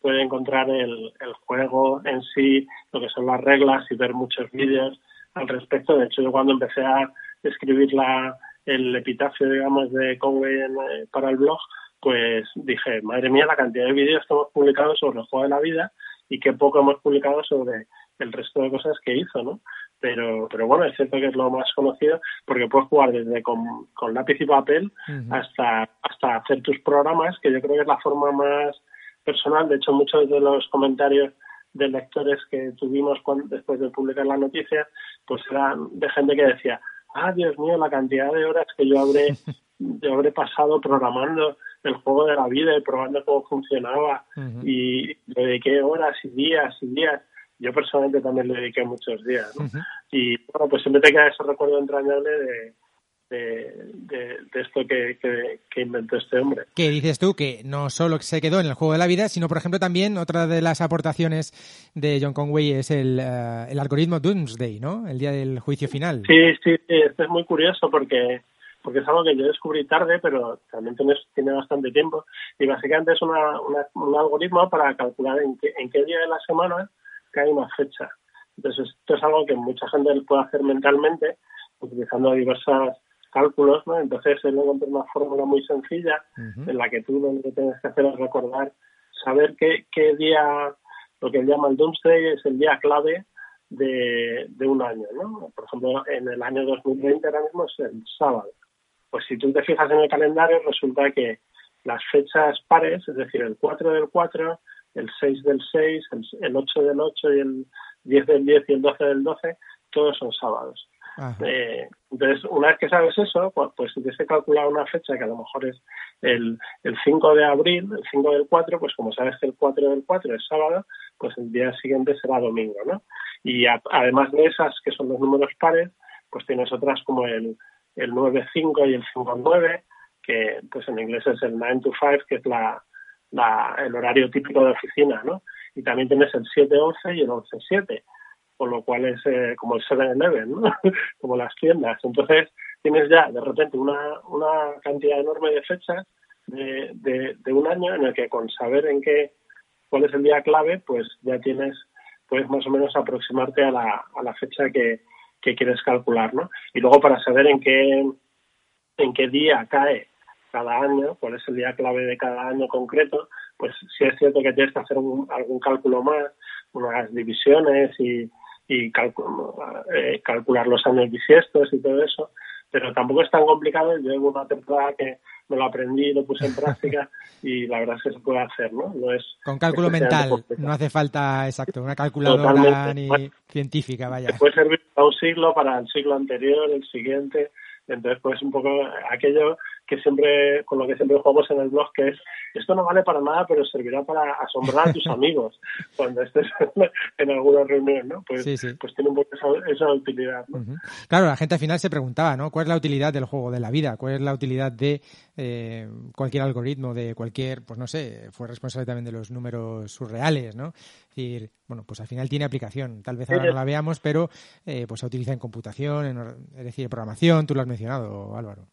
puede encontrar el, el juego en sí, lo que son las reglas y ver muchos vídeos al respecto. De hecho, yo cuando empecé a escribir la, el epitafio, digamos, de Conway en, eh, para el blog, pues dije, madre mía, la cantidad de vídeos que hemos publicado sobre el juego de la vida y qué poco hemos publicado sobre el resto de cosas que hizo, ¿no? Pero, pero bueno, es cierto que es lo más conocido porque puedes jugar desde con, con lápiz y papel hasta, hasta hacer tus programas, que yo creo que es la forma más personal. De hecho, muchos de los comentarios de lectores que tuvimos cuando, después de publicar la noticia, pues eran de gente que decía, ah, Dios mío, la cantidad de horas que yo habré, (laughs) yo habré pasado programando el juego de la vida y probando cómo funcionaba y le dediqué horas y días y días. Yo personalmente también le dediqué muchos días. ¿no? Y bueno, pues siempre te queda ese recuerdo entrañable de, de, de, de esto que, que, que inventó este hombre. que dices tú que no solo se quedó en el juego de la vida, sino por ejemplo también otra de las aportaciones de John Conway es el, eh, el algoritmo Doomsday, ¿no? El día del juicio final. Sí, sí, sí, esto es muy curioso porque porque es algo que yo descubrí tarde, pero también tiene, tiene bastante tiempo. Y básicamente es una, una- un algoritmo para calcular en qué, en qué día de la semana cae una fecha. Entonces, esto es algo que mucha gente puede hacer mentalmente, utilizando diversos cálculos, ¿no? Entonces, él encontró una fórmula muy sencilla Ujú. en la que tú lo que tienes que hacer es recordar, saber qué, qué día, lo que él llama el Doomsday, es el día clave de, de un año, ¿no? Por ejemplo, en el año 2020 ahora mismo es el sábado. Pues si tú te fijas en el calendario, resulta que las fechas pares, es decir, el 4 del 4, el 6 del 6, el, el 8 del 8 y el 10 del 10 y el 12 del 12, todos son sábados. Eh, entonces, una vez que sabes eso, pues, pues si tienes que calcular una fecha que a lo mejor es el, el 5 de abril, el 5 del 4, pues como sabes que el 4 del 4 es sábado, pues el día siguiente será domingo, ¿no? Y a- además de esas, que son los números pares, pues tienes otras como el, el 9-5 y el 5-9, que pues en inglés es el 9 to 5, que es la, la, el horario típico de oficina, ¿no? Y también tienes el 7-11 y el 11-7. Con lo cual es eh, como el 7-Eleven, ¿no? (laughs) como las tiendas. Entonces tienes ya de repente una, una cantidad enorme de fechas de, de, un año en el que con saber en qué cuál es el día clave, pues ya tienes, puedes más o menos aproximarte a la, a la fecha que, que quieres calcular, ¿no? Y luego para saber en qué, en qué día cae cada año, cuál es el día clave de cada año concreto, pues sí es cierto que tienes que hacer un- algún cálculo más, unas divisiones y, y eh, calcular los años bisiestos y todo eso, pero tampoco es tan complicado. Yo llevo una temporada que me lo aprendí, lo puse en práctica y la verdad es que se puede hacer, ¿no? No es Con cálculo mental, complicado. no hace falta, exacto, una calculadora Totalmente. ni Bueno. científica, vaya. te puede servir para un siglo, para el siglo anterior, el siguiente. Entonces, pues un poco aquello que siempre, con lo que siempre jugamos en el blog, que es, esto no vale para nada, pero servirá para asombrar a tus (laughs) amigos cuando estés (laughs) en alguna reunión, ¿no? Pues, Sí, sí. pues tiene un poco esa, esa utilidad. Claro, la gente al final se preguntaba, ¿no? ¿Cuál es la utilidad del juego de la vida? ¿Cuál es la utilidad de eh, cualquier algoritmo, de cualquier, pues no sé, fue responsable también de los números surreales, ¿no? Es decir, bueno, pues al final tiene aplicación. Tal vez ahora no la veamos, pero pues se utiliza en computación, en, es decir, programación. Tú lo has mencionado, Álvaro.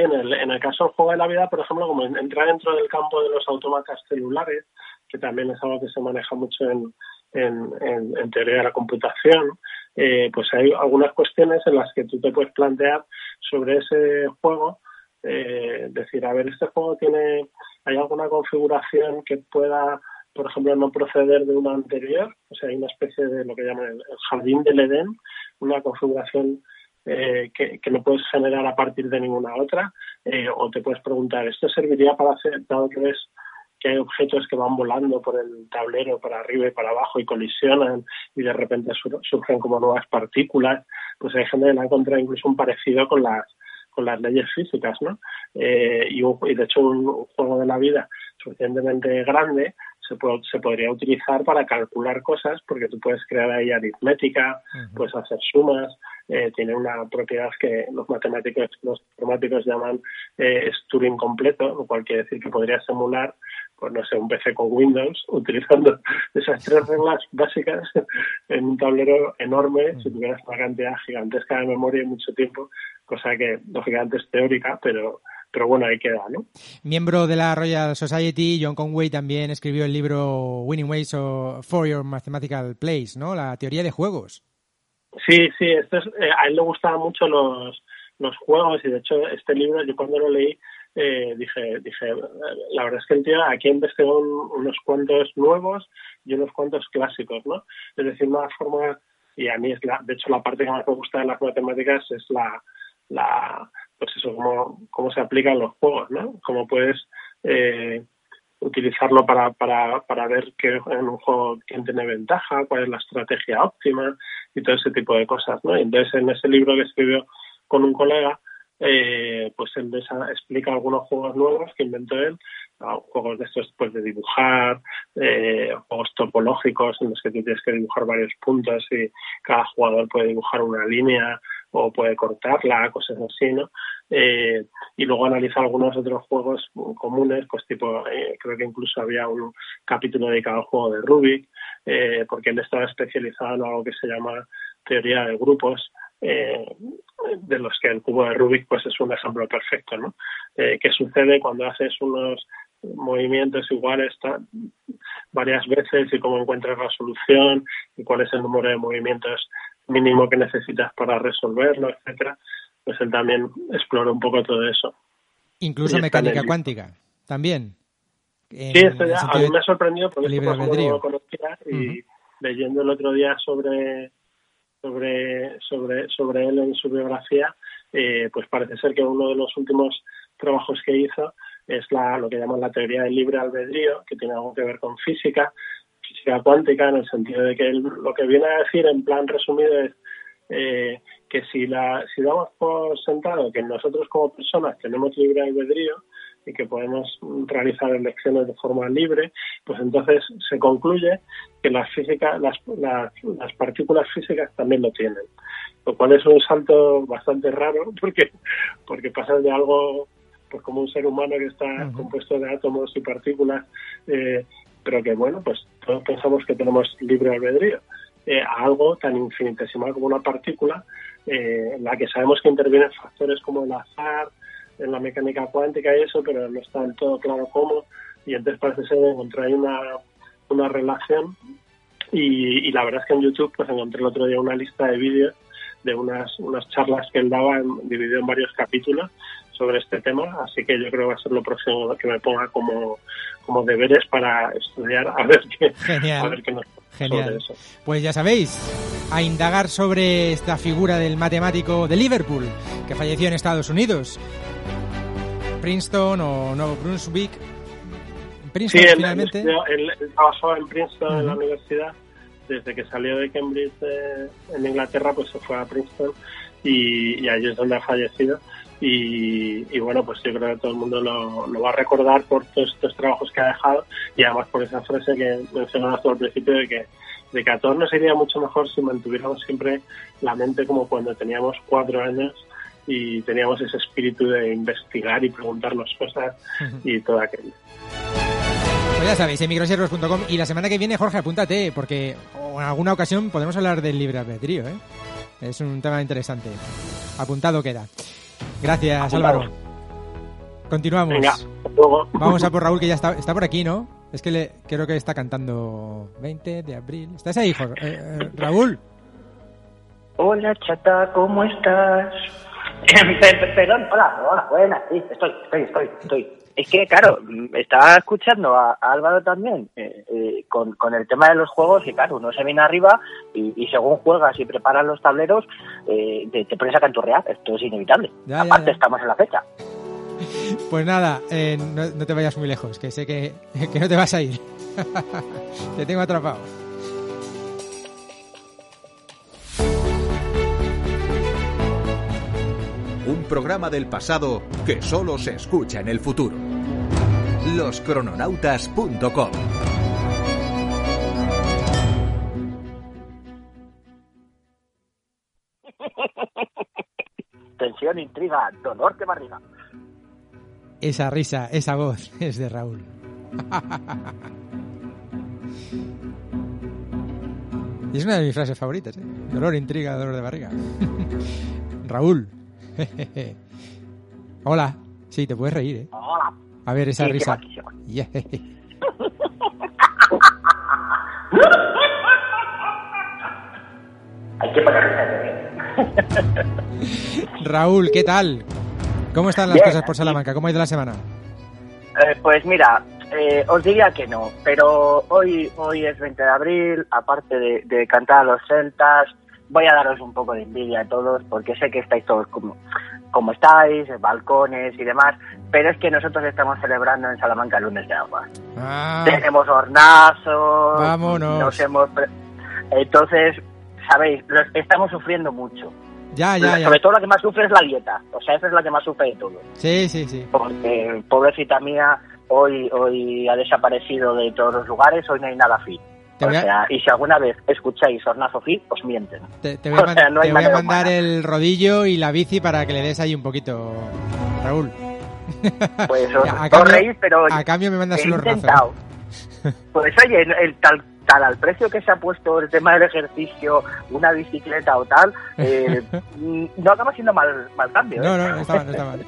En el, en el caso del juego de la vida, por ejemplo, como entra dentro del campo de los autómatas celulares, que también es algo que se maneja mucho en, en, en, en teoría de la computación, eh, pues hay algunas cuestiones en las que tú te puedes plantear sobre ese juego, eh, decir, a ver, este juego tiene, hay alguna configuración que pueda, por ejemplo, no proceder de una anterior, o sea, hay una especie de lo que llaman el jardín del Edén, una configuración eh, que, no puedes generar a partir de ninguna otra, eh, o te puedes preguntar, ¿esto serviría para hacer, dado que ves que hay objetos que van volando por el tablero para arriba y para abajo y colisionan y de repente sur surgen como nuevas partículas? Pues hay gente que le ha encontrado incluso un parecido con las con las leyes físicas, ¿no? Eh, y, de hecho un, juego de la vida suficientemente grande se, puede, se podría utilizar para calcular cosas porque tú puedes crear ahí aritmética, uh -huh. puedes hacer sumas, eh, tiene una propiedad que los matemáticos, los informáticos llaman eh, Turing completo, lo cual quiere decir que podría simular, pues no sé, un PC con Windows (laughs) utilizando esas tres reglas básicas (laughs) en un tablero enorme, si tuvieras una cantidad gigantesca de memoria y mucho tiempo, cosa que lógicamente es teórica, pero pero bueno, ahí queda, ¿no? Miembro de la Royal Society, John Conway también escribió el libro Winning Ways for Your Mathematical Plays, ¿no? La teoría de juegos. Sí, sí, esto es, eh, a él le gustaban mucho los, los juegos y de hecho este libro yo cuando lo leí eh, dije, dije, la verdad es que el tío aquí investigó un, unos cuantos nuevos y unos cuantos clásicos, ¿no? Es decir, una forma, y a mí es la, de hecho la parte que más me gusta de las matemáticas es la, la pues eso, cómo, cómo se aplican los juegos, ¿no? Cómo puedes eh, utilizarlo para, para, para ver que en un juego quién tiene ventaja, cuál es la estrategia óptima y todo ese tipo de cosas, ¿no? Y entonces en ese libro que escribió con un colega, eh, pues él explica algunos juegos nuevos que inventó él, ¿no? juegos de estos pues de dibujar, eh, juegos topológicos en los que tú tienes que dibujar varios puntos y cada jugador puede dibujar una línea o puede cortarla, cosas así, ¿no? Eh, y luego analiza algunos otros juegos comunes, pues tipo, eh, creo que incluso había un capítulo dedicado al juego de Rubik, eh, porque él estaba especializado en algo que se llama teoría de grupos, eh, de los que el cubo de Rubik pues es un ejemplo perfecto, ¿no? Eh, ¿Qué sucede cuando haces unos movimientos iguales varias veces y cómo encuentras la solución y cuál es el número de movimientos mínimo que necesitas para resolverlo, etcétera, pues él también explora un poco todo eso. Incluso mecánica cuántica, también. En, sí, esto ya a mí me ha sorprendido porque esto no lo conocía y uh -huh. leyendo el otro día sobre sobre sobre sobre él en su biografía, eh, pues parece ser que uno de los últimos trabajos que hizo es la lo que llaman la teoría del libre albedrío, que tiene algo que ver con física, física cuántica, en el sentido de que él, lo que viene a decir en plan resumido es eh, que si, la, si damos por sentado que nosotros como personas tenemos libre albedrío y que podemos realizar elecciones de forma libre, pues entonces se concluye que las físicas, las, las, las partículas físicas también lo tienen, lo cual es un salto bastante raro (laughs) porque, porque pasa de algo pues como un ser humano que está uh -huh. compuesto de átomos y partículas, eh, pero que bueno, pues todos pensamos que tenemos libre albedrío. eh, a algo tan infinitesimal como una partícula, eh, en la que sabemos que intervienen factores como el azar, en la mecánica cuántica y eso, pero no está del todo claro cómo, y entonces parece ser que encontré ahí una, una relación y, y la verdad es que en YouTube pues encontré el otro día una lista de vídeos de unas, unas charlas que él daba dividido en varios capítulos sobre este tema, así que yo creo que va a ser lo próximo que me ponga como, como deberes para estudiar a ver qué, Genial. a ver qué nos Genial. sobre eso. Pues ya sabéis, a indagar sobre esta figura del matemático de Liverpool, que falleció en Estados Unidos. Princeton o no, Brunswick. Sí, Princeton él, él, finalmente. él- él trabajaba en Princeton, en la universidad. Desde que salió de Cambridge eh, en Inglaterra, pues se fue a Princeton y, y allí es donde ha fallecido. Y, y bueno, pues yo creo que todo el mundo lo, lo va a recordar por todos estos trabajos que ha dejado y además por esa frase que mencionabas tú al principio de que, de que a todos nos iría mucho mejor si mantuviéramos siempre la mente como cuando teníamos cuatro años y teníamos ese espíritu de investigar y preguntarnos cosas y todo aquello. Pues ya sabéis, en microsiervos.com. Y la semana que viene, Jorge, apúntate, porque en alguna ocasión podemos hablar del libre albedrío, ¿eh? Es un tema interesante. Apuntado queda. Gracias. Álvaro. Continuamos. Venga, luego. Vamos a por Raúl, que ya está, está por aquí, ¿no? Es que le, creo que está cantando 20 de abril. ¿Estás ahí, Jor- eh, eh, Raúl? Hola, chata, ¿cómo estás? (laughs) Per- per- Perdón, hola, hola, buenas, sí, estoy, estoy, estoy, estoy. Es que, claro, estaba escuchando a, a Álvaro también eh, eh, con, con el tema de los juegos y, claro, uno se viene arriba y, y según juegas y preparas los tableros, eh, te, te pones a canturrear. Esto es inevitable. Ya, ya, Aparte, ya. estamos en la fecha. (laughs) Pues nada, eh, no, no te vayas muy lejos, que sé que, (laughs) que no te vas a ir. te tengo atrapado. Un programa del pasado que solo se escucha en el futuro. Loscrononautas.com (laughs) Tensión, intriga, dolor de barriga. Esa risa, esa voz (laughs) es de Raúl. (laughs) y es una de mis frases favoritas, ¿eh? Dolor, intriga, dolor de barriga. Raúl. (laughs) Hola. Sí, te puedes reír, ¿eh? Hola. A ver, esa Sí, risa. (laughs) Yeah. (laughs) Hay que de Raúl, ¿qué tal? ¿Cómo están las Bien, cosas por. Salamanca? ¿Cómo ha ido la semana? Eh, pues mira, eh, os diría que no, pero hoy hoy es 20 de abril, aparte de, de cantar a los celtas, voy a daros un poco de envidia a todos, porque sé que estáis todos como, como estáis, en balcones y demás, pero es que nosotros estamos celebrando en Salamanca el lunes de agua. Ah, Tenemos hornazos, Vámonos. nos hemos... pre- Entonces, sabéis, los- estamos sufriendo mucho. ya, ya, ya. Sobre todo la que más sufre es la dieta, o sea, esa es la que más sufre de todo Sí, sí, sí. porque pobrecita mía hoy hoy ha desaparecido de todos los lugares, hoy no hay nada fit. Te O a- sea, y si alguna vez escucháis Hornazo fit, os mienten. Te, te voy a, (laughs) O sea, no te voy a mandar humana. el rodillo y la bici para que le des ahí un poquito, Raúl. Pues (laughs) os, A os cambio- reís, pero A cambio me mandas razos. intentado. Pues oye, el tal tal al precio que se ha puesto el tema del ejercicio, una bicicleta o tal, eh, (laughs) mm, no acaba siendo mal, mal cambio. ¿eh? No, no, no está mal, no está mal.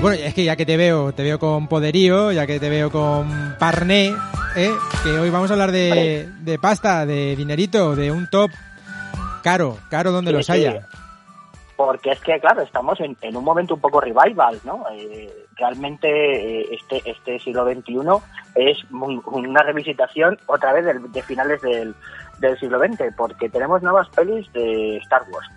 Bueno, es que ya que te veo, te veo con poderío, ya que te veo con parné, ¿eh? que hoy vamos a hablar de, de pasta, de dinerito, de un top caro, caro donde Sí, los sí. haya. Porque es que, claro, estamos en, en un momento un poco revival, ¿no? Eh, realmente eh, este, este siglo XXI es muy- una revisitación otra vez del- de finales del, del siglo XX, porque tenemos nuevas pelis de Star Wars,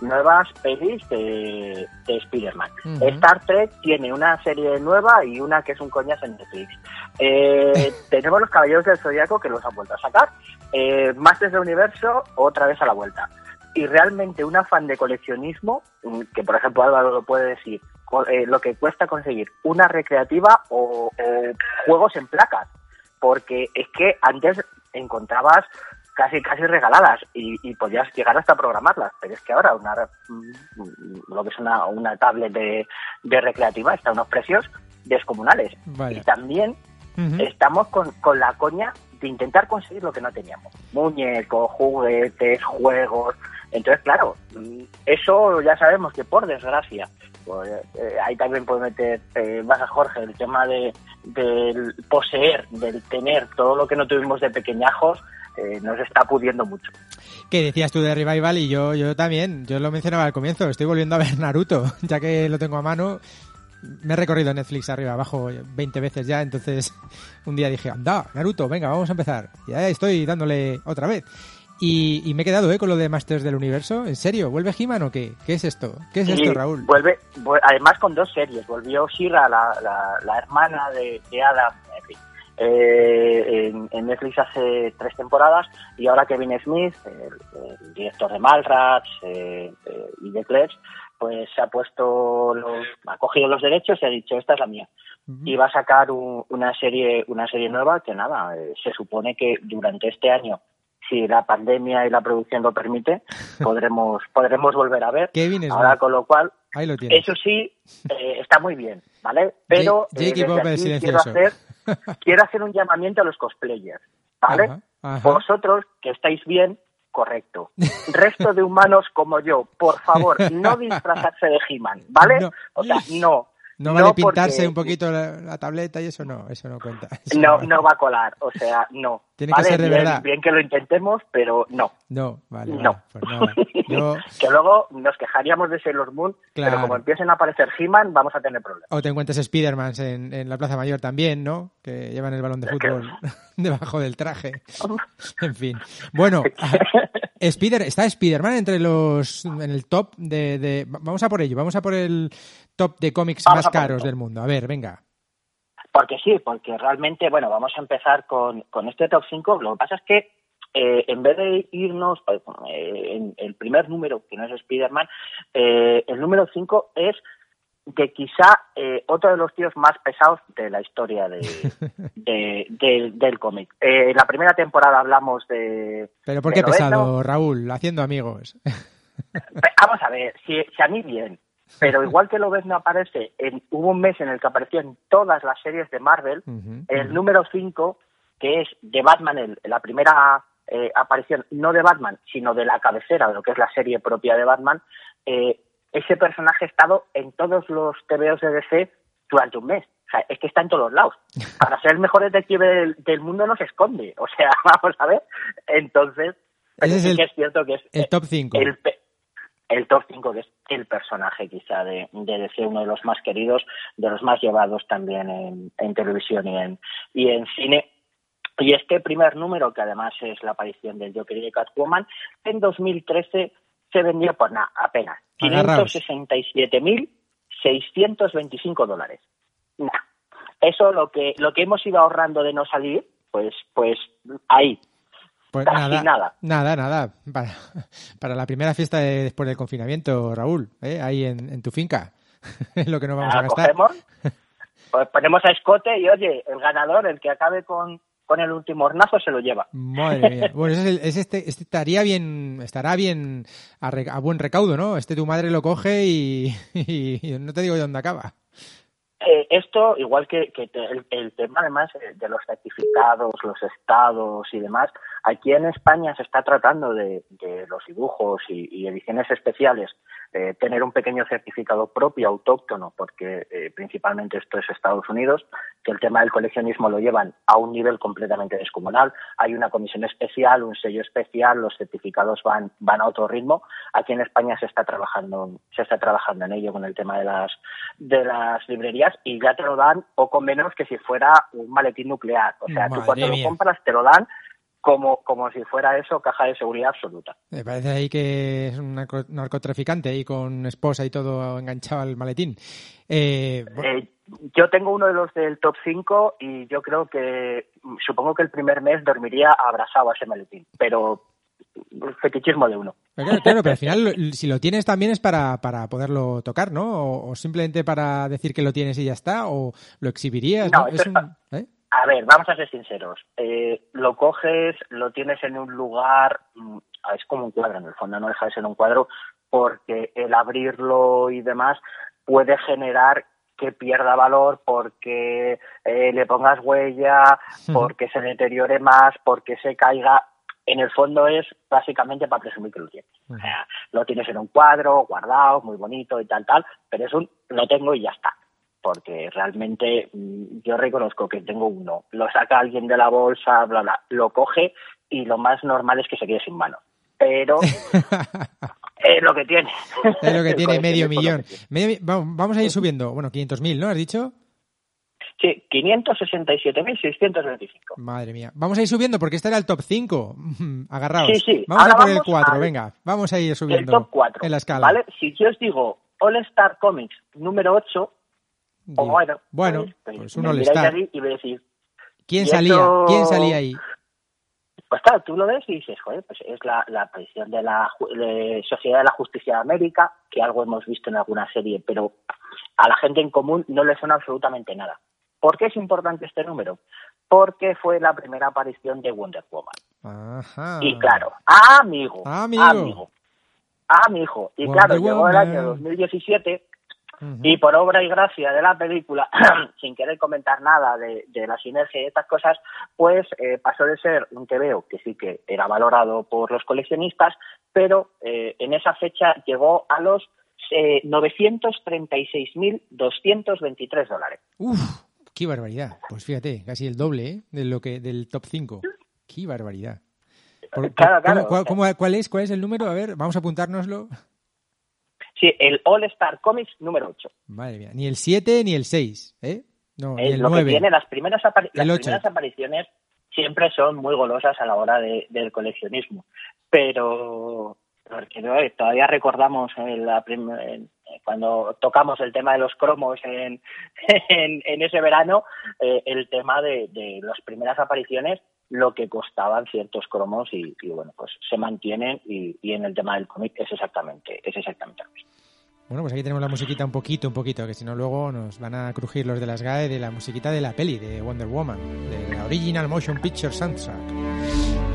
nuevas pelis de, de Spider-Man. Star Trek tiene una serie nueva y una que es un coñazo en Netflix. Eh, (laughs) tenemos los Caballeros del Zodiaco que los han vuelto a sacar. Eh, Masters del Universo otra vez a la vuelta y realmente un afán de coleccionismo, mm, que por ejemplo Álvaro lo puede decir, eh, lo que cuesta conseguir una recreativa o, o juegos en placas, porque es que antes encontrabas casi casi regaladas y, y podías llegar hasta programarlas, pero es que ahora una mm, lo que es una, una tablet de, de recreativa está a unos precios descomunales. Vaya. Y también estamos con, con la coña de intentar conseguir lo que no teníamos. Muñecos, juguetes, juegos. Entonces, claro, eso ya sabemos que por desgracia, pues, eh, ahí también puede meter, eh, vas a Jorge, el tema de del poseer, del tener todo lo que no tuvimos de pequeñajos, eh, nos está pudiendo mucho. ¿Qué decías tú de Revival? Y yo, yo también, yo lo mencionaba al comienzo, estoy volviendo a ver (laughs) Naruto, ya que lo tengo a mano. Me he recorrido Netflix arriba abajo 20 veces ya, entonces (laughs) un día dije, anda, Naruto, venga, vamos a empezar. Y ahí estoy dándole otra vez. Y, y me he quedado ¿eh? con lo de Masters del Universo. ¿En serio? ¿Vuelve He-Man o qué? ¿Qué es esto? ¿Qué es Y esto, Raúl? Vuelve, vu- además con dos series. Volvió Shira, la, la, la hermana de, de Adam, en fin, eh, en, en Netflix hace tres temporadas y ahora Kevin Smith, el, el director de Malrats eh, eh, y de Clerks, pues se ha puesto, los, ha cogido los derechos y ha dicho esta es la mía. Y va a sacar un- una serie, una serie nueva que nada, eh, se supone que durante este año si la pandemia y la producción lo permite, (laughs) podremos podremos volver a ver. Kevin Smith. Ahora, con lo cual, Ahí lo tienes. eso sí, eh, está muy bien, ¿vale? Pero eh, desde aquí quiero hacer, (laughs) quiero hacer un llamamiento a los cosplayers, ¿vale? Ajá, ajá. Vosotros, que estáis bien, correcto. Resto de humanos como yo, por favor, no (laughs) disfrazarse de He-Man, ¿vale? No. O sea, no. No vale pintarse un poquito la, la tableta y eso no, eso no cuenta. Eso No, no va a colar, o sea, no. Tiene que ser de Bien- verdad. Bien que lo intentemos, pero no. No, vale, vale, No. pues nada. Yo, (laughs) que luego nos quejaríamos de Sailor Moon, Claro. pero como empiecen a aparecer He-Man, vamos a tener problemas. o te encuentras Spiderman en, en la Plaza Mayor también, ¿no? Que llevan el balón de fútbol (laughs) (laughs) debajo del traje. En fin. Bueno, Spider, está Spiderman entre los en el top de, de- vamos a por ello, vamos a por el top de cómics Vamos más caros del mundo. A ver, venga. Porque sí, porque realmente, bueno, vamos a empezar con, con este top 5. Lo que pasa es que eh, en vez de irnos eh, en el primer número, que no es Spider-Man, eh, el número 5 es de quizá eh, otro de los tíos más pesados de la historia de, (laughs) de- del- del cómic. Eh, en la primera temporada hablamos de... Pero ¿por qué pesado, Raúl? Haciendo amigos. Vamos a ver, si, si a mí bien, pero igual que lo ves no aparece, en, hubo un mes en el que apareció en todas las series de Marvel, el número 5, que es de Batman, el- la primera eh, aparición, no de Batman, sino de la cabecera, de lo que es la serie propia de Batman, eh, ese personaje ha estado en todos los TVOs de DC durante un mes. O sea, es que está en todos lados. (laughs) Para ser el mejor detective del, del mundo no se esconde. O sea, (laughs) vamos a ver. Entonces, Ese es el- que es cierto que es El top 5. el, top 5, que es el personaje quizá de, de DC, uno de los más queridos, de los más llevados también en, en televisión y en, y en cine. Y este primer número, que además es la aparición del Joker y de Catwoman, en 2013 se vendió por nada, apenas Agarraos. 567.625 dólares. Nah. Eso lo que lo que hemos ido ahorrando de no salir, pues pues ahí. Pues casi nada, nada. nada, nada. Para, para la primera fiesta de- después del confinamiento, Raúl, ¿eh? ahí en, en tu finca. (laughs) Es lo que nos vamos a Ah, gastar. cogemos, (laughs) pues ponemos a escote y oye, el ganador, el que acabe con, con el último hornazo, se lo lleva. Madre mía. (laughs) Bueno, ese, es el- este, este estaría bien, estará bien a, re- a buen recaudo, ¿no? Este tu madre lo coge y, (laughs) y- y no te digo de dónde acaba. Eh, esto, igual que, que te- el, el tema además eh, de los certificados, los estados y demás, aquí en España se está tratando de, de los dibujos y, y ediciones especiales, eh, tener un pequeño certificado propio, autóctono, porque eh, principalmente esto es Estados Unidos, que el tema del coleccionismo lo llevan a un nivel completamente descomunal. Hay una comisión especial, un sello especial, los certificados van, van a otro ritmo. Aquí en España se está trabajando, se está trabajando en ello con el tema de las, de las librerías y ya te lo dan poco menos que si fuera un maletín nuclear. O sea, Madre tú cuando mía. lo compras te lo dan como, como si fuera eso, caja de seguridad absoluta. Me parece ahí que es un narco- narcotraficante ahí con esposa y todo enganchado al maletín. Eh, Eh, yo tengo uno de los del top 5 y yo creo que, supongo que el primer mes dormiría abrazado a ese maletín, pero fetichismo de uno. Pero claro, claro, pero al final, si lo tienes también es para, para poderlo tocar, ¿no? O, o simplemente para decir que lo tienes y ya está, o lo exhibirías, ¿no? No, Es un- ¿eh? A ver, vamos a ser sinceros. Eh, lo coges, lo tienes en un lugar, mm, es como un cuadro en el fondo, no deja de ser un cuadro, porque el abrirlo y demás puede generar que pierda valor, porque eh, le pongas huella, porque se deteriore más, porque se caiga. En el fondo es básicamente para presumir que lo tienes. O sea, lo tienes en un cuadro, guardado, muy bonito y tal, tal, pero es un lo tengo y ya está. Porque realmente mm, yo reconozco que tengo uno, lo saca alguien de la bolsa, bla, bla, lo coge y lo más normal es que se quede sin mano. Pero (laughs) es lo que tiene. Es lo que El tiene medio millón. Medio vamos a ir subiendo. Bueno, 500.000, ¿no? ¿Has dicho? Sí, 567.625. Madre mía. Vamos a ir subiendo porque este era el top 5. (laughs) Agarraos. Sí, sí. Vamos a por el vamos 4, al- venga. Vamos a ir El subiendo top 4. en la escala. ¿Vale? Si yo os digo All Star Comics número 8, O bueno, bueno, pues, pues me un All miráis Star. así y me decís, ¿Quién y salía? esto- ¿Quién salía ahí? Pues claro, tú lo ves y dices, joder, pues es la, la aparición de la de Sociedad de la Justicia de América, que algo hemos visto en alguna serie, pero a la gente en común no le suena absolutamente nada. ¿Por qué es importante este número? Porque fue la primera aparición de Wonder Woman. Ajá. Y claro, ¡ah, amigo! Amigo. amigo! ¡Ah, amigo! Y Wonder claro, llegó el año 2017 Y por obra y gracia de la película, (clears throat) sin querer comentar nada de, de la sinergia y estas cosas, pues eh, pasó de ser un TVO que sí que era valorado por los coleccionistas, pero eh, en esa fecha llegó a los eh, 936.223 dólares. Uf, qué barbaridad. Pues fíjate, casi el doble ¿eh? de lo que del top 5. Qué barbaridad. Por- Claro, ¿cómo- claro. cuál- cómo- cuál es? ¿Cuál es el número? A ver, vamos a apuntárnoslo. Sí, el All Star Comics número 8. Madre mía, ni el 7 ni el 6, ¿eh? No, Es el lo que 9. tiene las primeras, apari- las primeras apariciones siempre son muy golosas a la hora de- del coleccionismo pero porque ¿no? todavía recordamos en la en- cuando tocamos el tema de los cromos en, (laughs) en, en ese verano eh, el tema de, de las primeras apariciones lo que costaban ciertos cromos y, y, bueno pues se mantienen y, y en el tema del cómic es exactamente es exactamente lo mismo. Bueno, pues aquí tenemos la musiquita un poquito, un poquito, que si no luego nos van a crujir los de las GAE de la musiquita de la peli, de Wonder Woman, de la Original Motion Picture Soundtrack.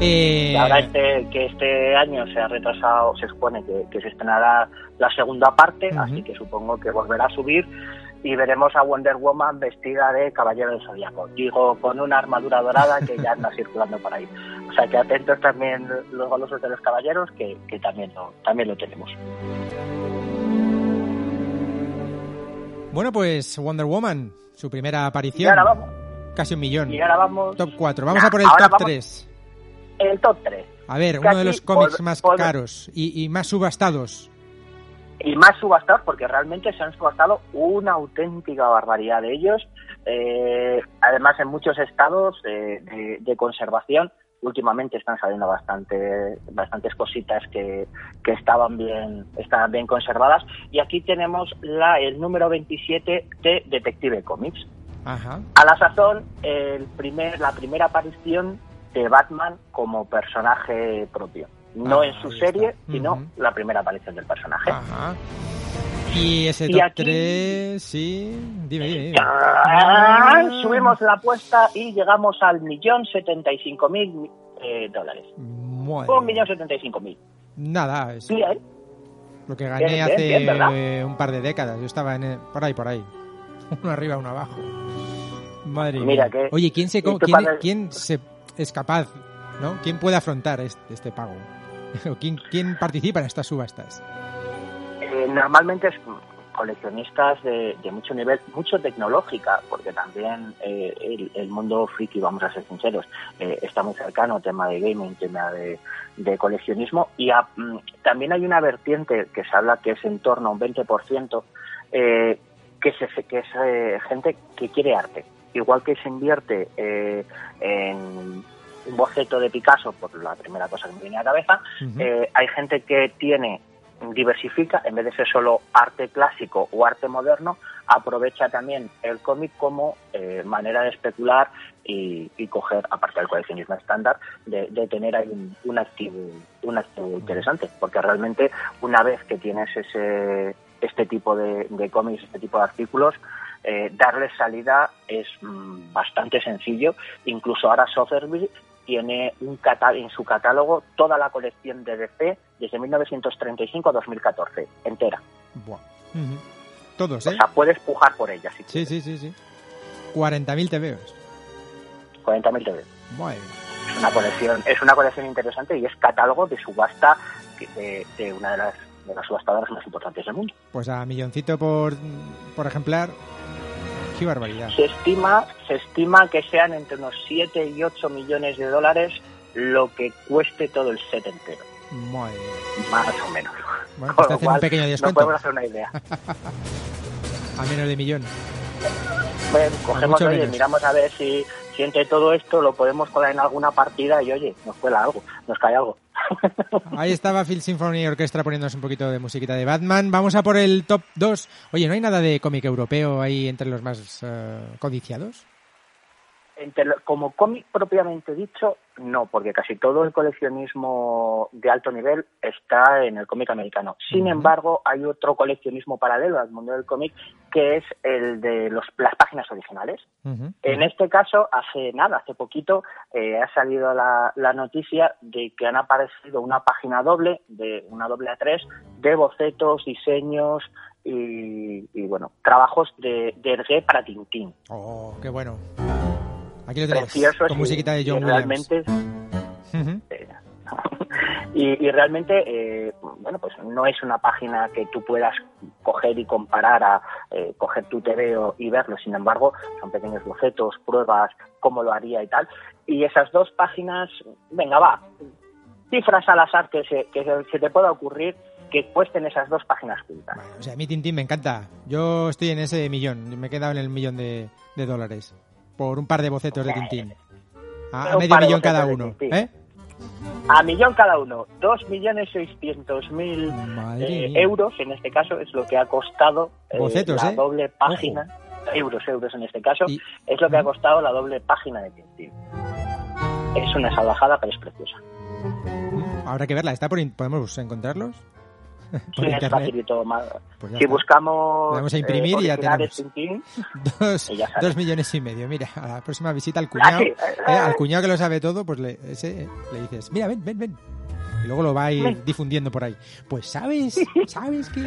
Eh, ahora este, que este año se ha retrasado, se supone que, que se estrenará la segunda parte, así que supongo que volverá a subir y veremos a Wonder Woman vestida de caballero del zodiaco. Digo, con una armadura dorada que ya anda circulando por ahí. O sea que atentos también los golosos de los caballeros, que, que también, lo, también lo tenemos. Bueno, pues Wonder Woman, su primera Y aparición, ahora vamos, casi un millón. y ahora vamos Top 4, vamos Nah, a por el top vamos- 3. el top 3. A ver, uno de los cómics más caros y, y más subastados. Y más subastados porque realmente se han subastado una auténtica barbaridad de ellos. Eh, además, en muchos estados eh, de, de conservación últimamente están saliendo bastante, bastantes cositas que, que estaban bien estaban bien conservadas. Y aquí tenemos la, el número 27 de Detective Comics. Ajá. A la sazón, el primer, la primera aparición de Batman como personaje propio. No Ah, en su serie, sino la primera aparición del personaje. Ajá. Y ese Y top aquí- 3, sí. Dime, dime. Subimos la apuesta y llegamos al millón setenta y cinco mil eh, dólares. Madre Un millón setenta y cinco mil. Nada, es Bien, lo que gané Bien, hace un par de décadas. Yo estaba en el- por ahí, por ahí. (laughs) Uno arriba, uno abajo. Madre Mira mía. que- Oye, ¿quién se, quién, padre- quién se es capaz, no? ¿Quién puede afrontar este, este pago? (laughs) ¿O quién, participa en estas subastas? eh, normalmente es coleccionistas de, mucho nivel, mucho tecnológica, porque también eh, el, el mundo friki, vamos a ser sinceros, eh, está muy cercano, tema de gaming, tema de, coleccionismo, y a- mm, también hay una vertiente que se habla que es en torno a un 20%, eh, que, se, que es eh, gente que quiere arte. Igual que se invierte eh, en un boceto de Picasso, por la primera cosa que me viene a la cabeza, eh, hay gente que tiene diversifica en vez de ser solo arte clásico o arte moderno aprovecha también el cómic como eh, manera de especular y, y coger aparte del coleccionismo estándar de, de tener ahí un, un activo un activo interesante. Porque realmente una vez que tienes ese este tipo de, de cómics este tipo de artículos eh, darles salida es mm, bastante sencillo. Incluso ahora Sotheby's tiene un en su catálogo toda la colección de DC desde 1935 a 2014, entera. Buah. Todos, O ¿eh? sea, puedes pujar por ellas. Si Sí, sí, sí, sí. 40.000 TVOs. 40.000 TV. Muy bien. Es una colección, es una colección interesante y es catálogo de subasta de, de una de las, de las subastadoras más importantes del mundo. Pues a milloncito por, por ejemplar. Qué barbaridad. Se estima, se estima que sean entre unos 7 y 8 millones de dólares lo que cueste todo el set entero, Muy bien. más o menos. Bueno, Con pues te lo hacen un cual, pequeño No descuento. podemos hacer una idea. (laughs) A menos de millón. Bueno, cogemos, oye, miramos a ver si, si entre todo esto lo podemos colar en alguna partida y oye, nos cuela algo, nos cae algo. (laughs) Ahí estaba Phil Symphony Orchestra poniéndonos un poquito de musiquita de Batman. Vamos a por el top 2. Oye, ¿no hay nada de cómic europeo ahí entre los más eh, codiciados? Entre lo- como cómic propiamente dicho, no, porque casi todo el coleccionismo de alto nivel está en el cómic americano. Sin embargo, hay otro coleccionismo paralelo al mundo del cómic, que es el de los, las páginas originales. En este caso, hace nada, hace poquito, eh, ha salido la, la noticia de que han aparecido una página doble, de una doble a tres, de bocetos, diseños y, y, bueno, trabajos de, de Hergé para Tintín. Oh, qué bueno. Aquí lo Con musiquita de John Williams. realmente eh, (laughs) y, y realmente eh, bueno pues no es una página que tú puedas coger y comparar a eh, coger tu TVO y verlo sin embargo son pequeños bocetos pruebas cómo lo haría y tal y esas dos páginas venga va cifras al azar que se, que se, se te pueda ocurrir que cuesten esas dos páginas juntas Bueno, o sea, a mí Tintín me encanta. Yo estoy en ese millón. Me he quedado en el millón de, de dólares. Por un par de bocetos de Tintín. A, medio millón cada uno. ¿Eh? a millón cada uno dos millones seiscientos mil eh, euros en este caso es lo que ha costado eh, Bocetos, la doble página euros euros en este caso Y- es lo que ha costado la doble página de Tintín es una salvajada pero es preciosa Habrá que verla. ¿Está por in- ¿Podemos encontrarlos? (laughs) por Sí, es internet. facilito más. Pues si buscamos Le damos a imprimir y ya tenemos. Tintín, (laughs) Dos, millones y medio. Mira, a la próxima visita al cuñado, Ah, sí. eh, al cuñado que lo sabe todo, pues le, ese, eh, le dices, mira, ven, ven, ven. Y luego lo va a ir Ven. difundiendo por ahí. Pues sabes, (laughs) sabes que...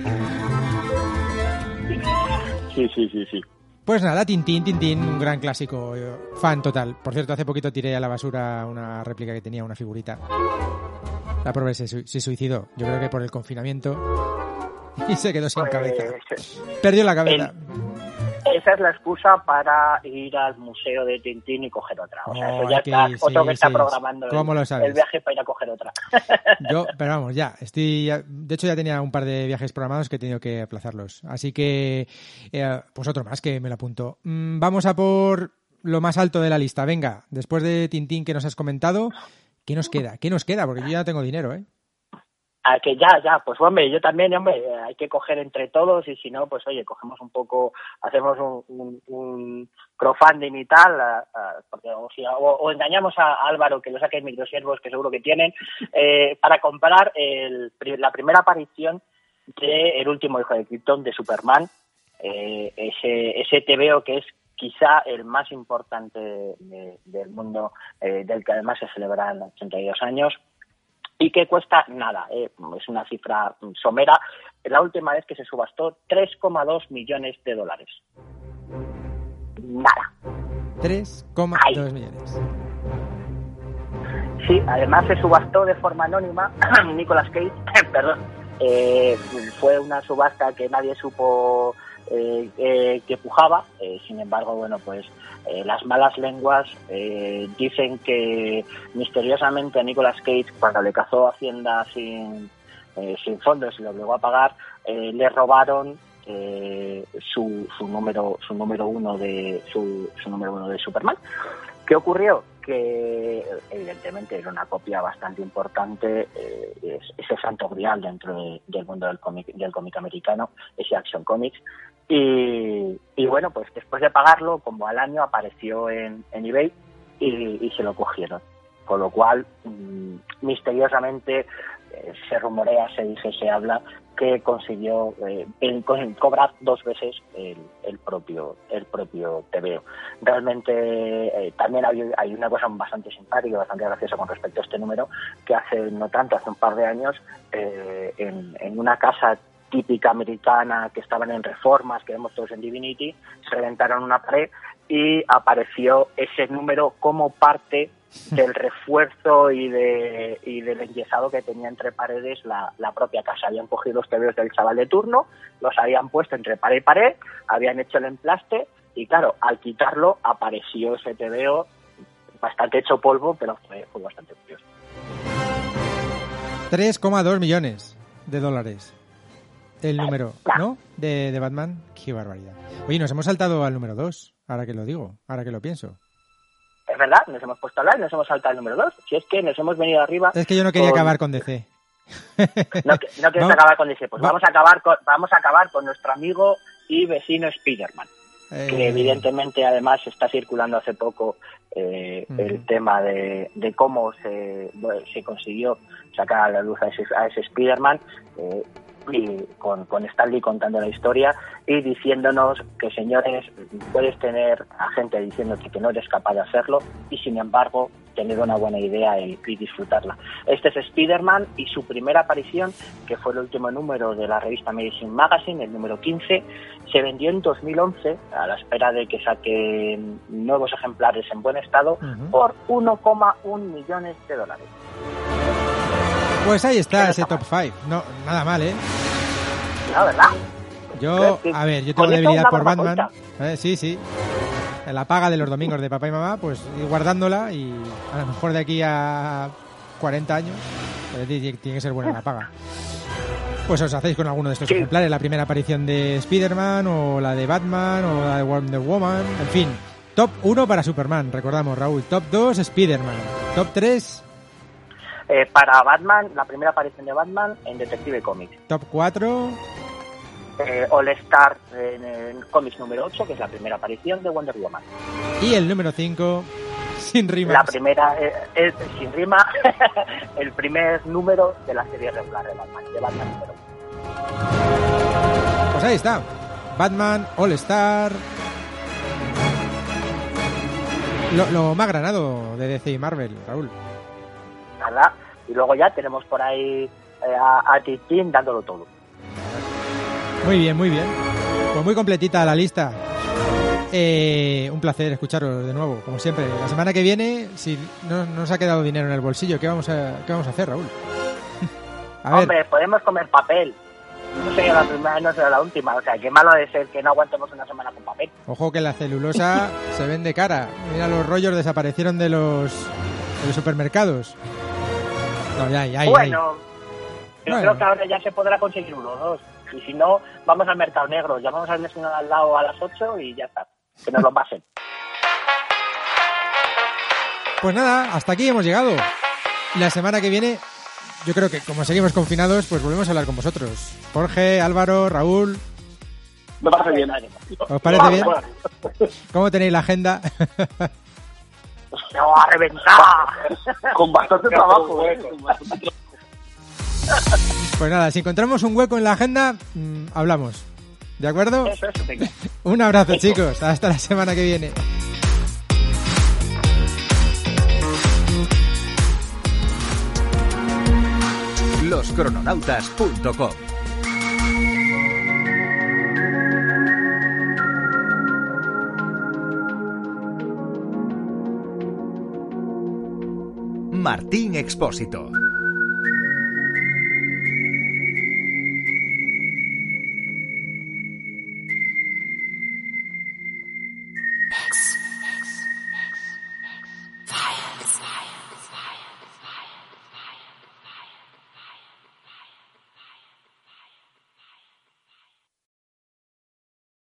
sí sí sí sí Pues nada, Tintín, Tintín, un gran clásico, eh, fan total. Por cierto, hace poquito tiré a la basura una réplica que tenía, una figurita. La pobre se, sui- se suicidó, yo creo que por el confinamiento, (laughs) y se quedó sin cabeza. Pues, Perdió la cabeza. esa es la excusa para ir al museo de Tintín y coger otra o sea Oh, eso ya que está sí, otro que está programando el- ¿Cómo lo sabes? el viaje para ir a coger otra (laughs) Yo, pero vamos, ya, estoy, ya- de hecho ya tenía un par de viajes programados que he tenido que aplazarlos. Así que, eh, pues otro más que me lo apunto. Mm, vamos a por lo más alto de la lista. Venga, después de Tintín que nos has comentado, ¿qué nos queda? ¿Qué nos queda? Porque yo ya tengo dinero, ¿eh? a que ya, ya, pues hombre, yo también, hombre, eh, hay que coger entre todos y si no, pues oye, cogemos un poco, hacemos un, un, un crowdfunding y tal, porque o, si- o- engañamos a Álvaro que lo saque en microsiervos, que seguro que tienen, (laughs) eh, para comprar la primera aparición de El último hijo de Krypton de Superman, eh, ese, ese TVO que es quizá el más importante de- del mundo, eh, del que además se celebran 82 años y que cuesta nada, eh, es una cifra somera. La última vez que se subastó 3,2 millones de dólares. Nada. 3,2 millones. Sí, además se subastó de forma anónima. (coughs) Nicolas Cage, (coughs) perdón, eh, fue una subasta que nadie supo eh, eh, que pujaba. Eh, sin embargo, bueno, pues eh, las malas lenguas dicen que misteriosamente a Nicolas Cage, cuando le cazó Hacienda sin, sin fondos y lo obligó a pagar, le robaron su, su número su número uno de su, su número uno de Superman. ¿Qué ocurrió? Que evidentemente era una copia bastante importante, eh, es, ese santo grial dentro de- del mundo del cómic del cómic americano, ese Action Comics. Y, y bueno, pues después de pagarlo, como al año apareció en, eBay y, se lo cogieron. Con lo cual, mm, misteriosamente, eh, se rumorea, se dice, se habla que consiguió eh, cobrar dos veces el, el propio el propio TVO. Realmente eh, también hay, hay una cosa bastante simpática, bastante graciosa con respecto a este número, que hace no tanto, hace un par de años, eh, en, en una casa típica americana que estaban en reformas, que vemos todos en Divinity, se reventaron una pared y apareció ese número como parte del (laughs) refuerzo y, de, y del enyesado que tenía entre paredes la, la propia casa. Habían cogido los tebeos del chaval de turno, los habían puesto entre pared y pared, habían hecho el emplaste y claro, al quitarlo apareció ese tebeo bastante hecho polvo, pero fue, fue bastante curioso. 3,2 millones de dólares. El número. ¿no? De, de Batman. Qué barbaridad. Oye, nos hemos saltado al número 2, ahora que lo digo, ahora que lo pienso. Es verdad, nos hemos puesto a hablar y nos hemos saltado el número 2. Si es que nos hemos venido arriba. Es que yo no quería con- acabar con DC. (laughs) No, no quieres acabar con DC. Pues va- vamos a acabar con, vamos a acabar con nuestro amigo y vecino Spider-Man. que Eh, evidentemente además está circulando hace poco eh, el tema de, de cómo se, bueno, se consiguió sacar a la luz a ese, a ese Spider-Man eh, y con, con Stanley contando la historia y diciéndonos que señores puedes tener a gente diciéndote que no eres capaz de hacerlo y sin embargo tener una buena idea y, y disfrutarla. Este es Spider-Man y su primera aparición, que fue el último número de la revista Medicine Magazine, el número 15, se vendió en 2011 a la espera de que saquen nuevos ejemplares en buen estado Ujú. por 1,1 millones de dólares. Pues ahí está ¿Qué ese top 5. No, nada mal, ¿eh? La verdad. Yo, a ver, yo tengo debilidad por Batman. Eh, sí, sí. La paga de los domingos de papá y mamá, pues ir guardándola y a lo mejor de aquí a 40 años, pues, tiene tiene que ser buena la paga. Pues os hacéis con alguno de estos Sí. ejemplares, la primera aparición de Spider-Man o la de Batman o la de Wonder Woman, en fin. Top 1 para Superman, recordamos Raúl. Top 2 Spider-Man. Top 3, Eh, para Batman, la primera aparición de Batman en Detective Comics. top 4, Eh, All Star en, en cómics número 8, que es la primera aparición de Wonder Woman. y el número 5, sin rimas. La primera eh, es, sin rima, (laughs) el primer número de la serie regular de Batman, de Batman número. Pues ahí está. Batman, All Star. Lo, lo más granado de DC y Marvel, Raúl. Y luego ya tenemos por ahí eh, a, a Tintín dándolo todo. Muy bien, muy bien. Pues muy completita la lista. Eh, un placer escucharos de nuevo, como siempre. La semana que viene, si no no nos ha quedado dinero en el bolsillo, ¿qué vamos a, qué vamos a hacer, Raúl? (laughs) A ver, Hombre, podemos comer papel. No sería la primera, no será la última. O sea, qué malo de ser que no aguantemos una semana con papel. ojo que la celulosa (laughs) se vende cara. Mira, los rollos desaparecieron de los, de los supermercados. No, ya, ya, ya. bueno, yo Bueno. creo que ahora ya se podrá conseguir uno o dos. Y si no, vamos al mercado negro. Llamamos al vecino al lado a las 8 y ya está. Que nos lo pasen. Pues nada, hasta aquí hemos llegado. La semana que viene, yo creo que como seguimos confinados, pues volvemos a hablar con vosotros. Jorge, Álvaro, Raúl, Me parece bien. ¿os parece bien? ¿Cómo tenéis la agenda? (laughs) ¡Se va a reventar! (laughs) Con bastante trabajo, ¿eh? Con bastante trabajo. Pues nada, si encontramos un hueco en la agenda, mm, hablamos. ¿De acuerdo? Eso, eso, venga. (laughs) Un abrazo, chicos. Hasta la semana que viene. Loscrononautas.com Martín Expósito.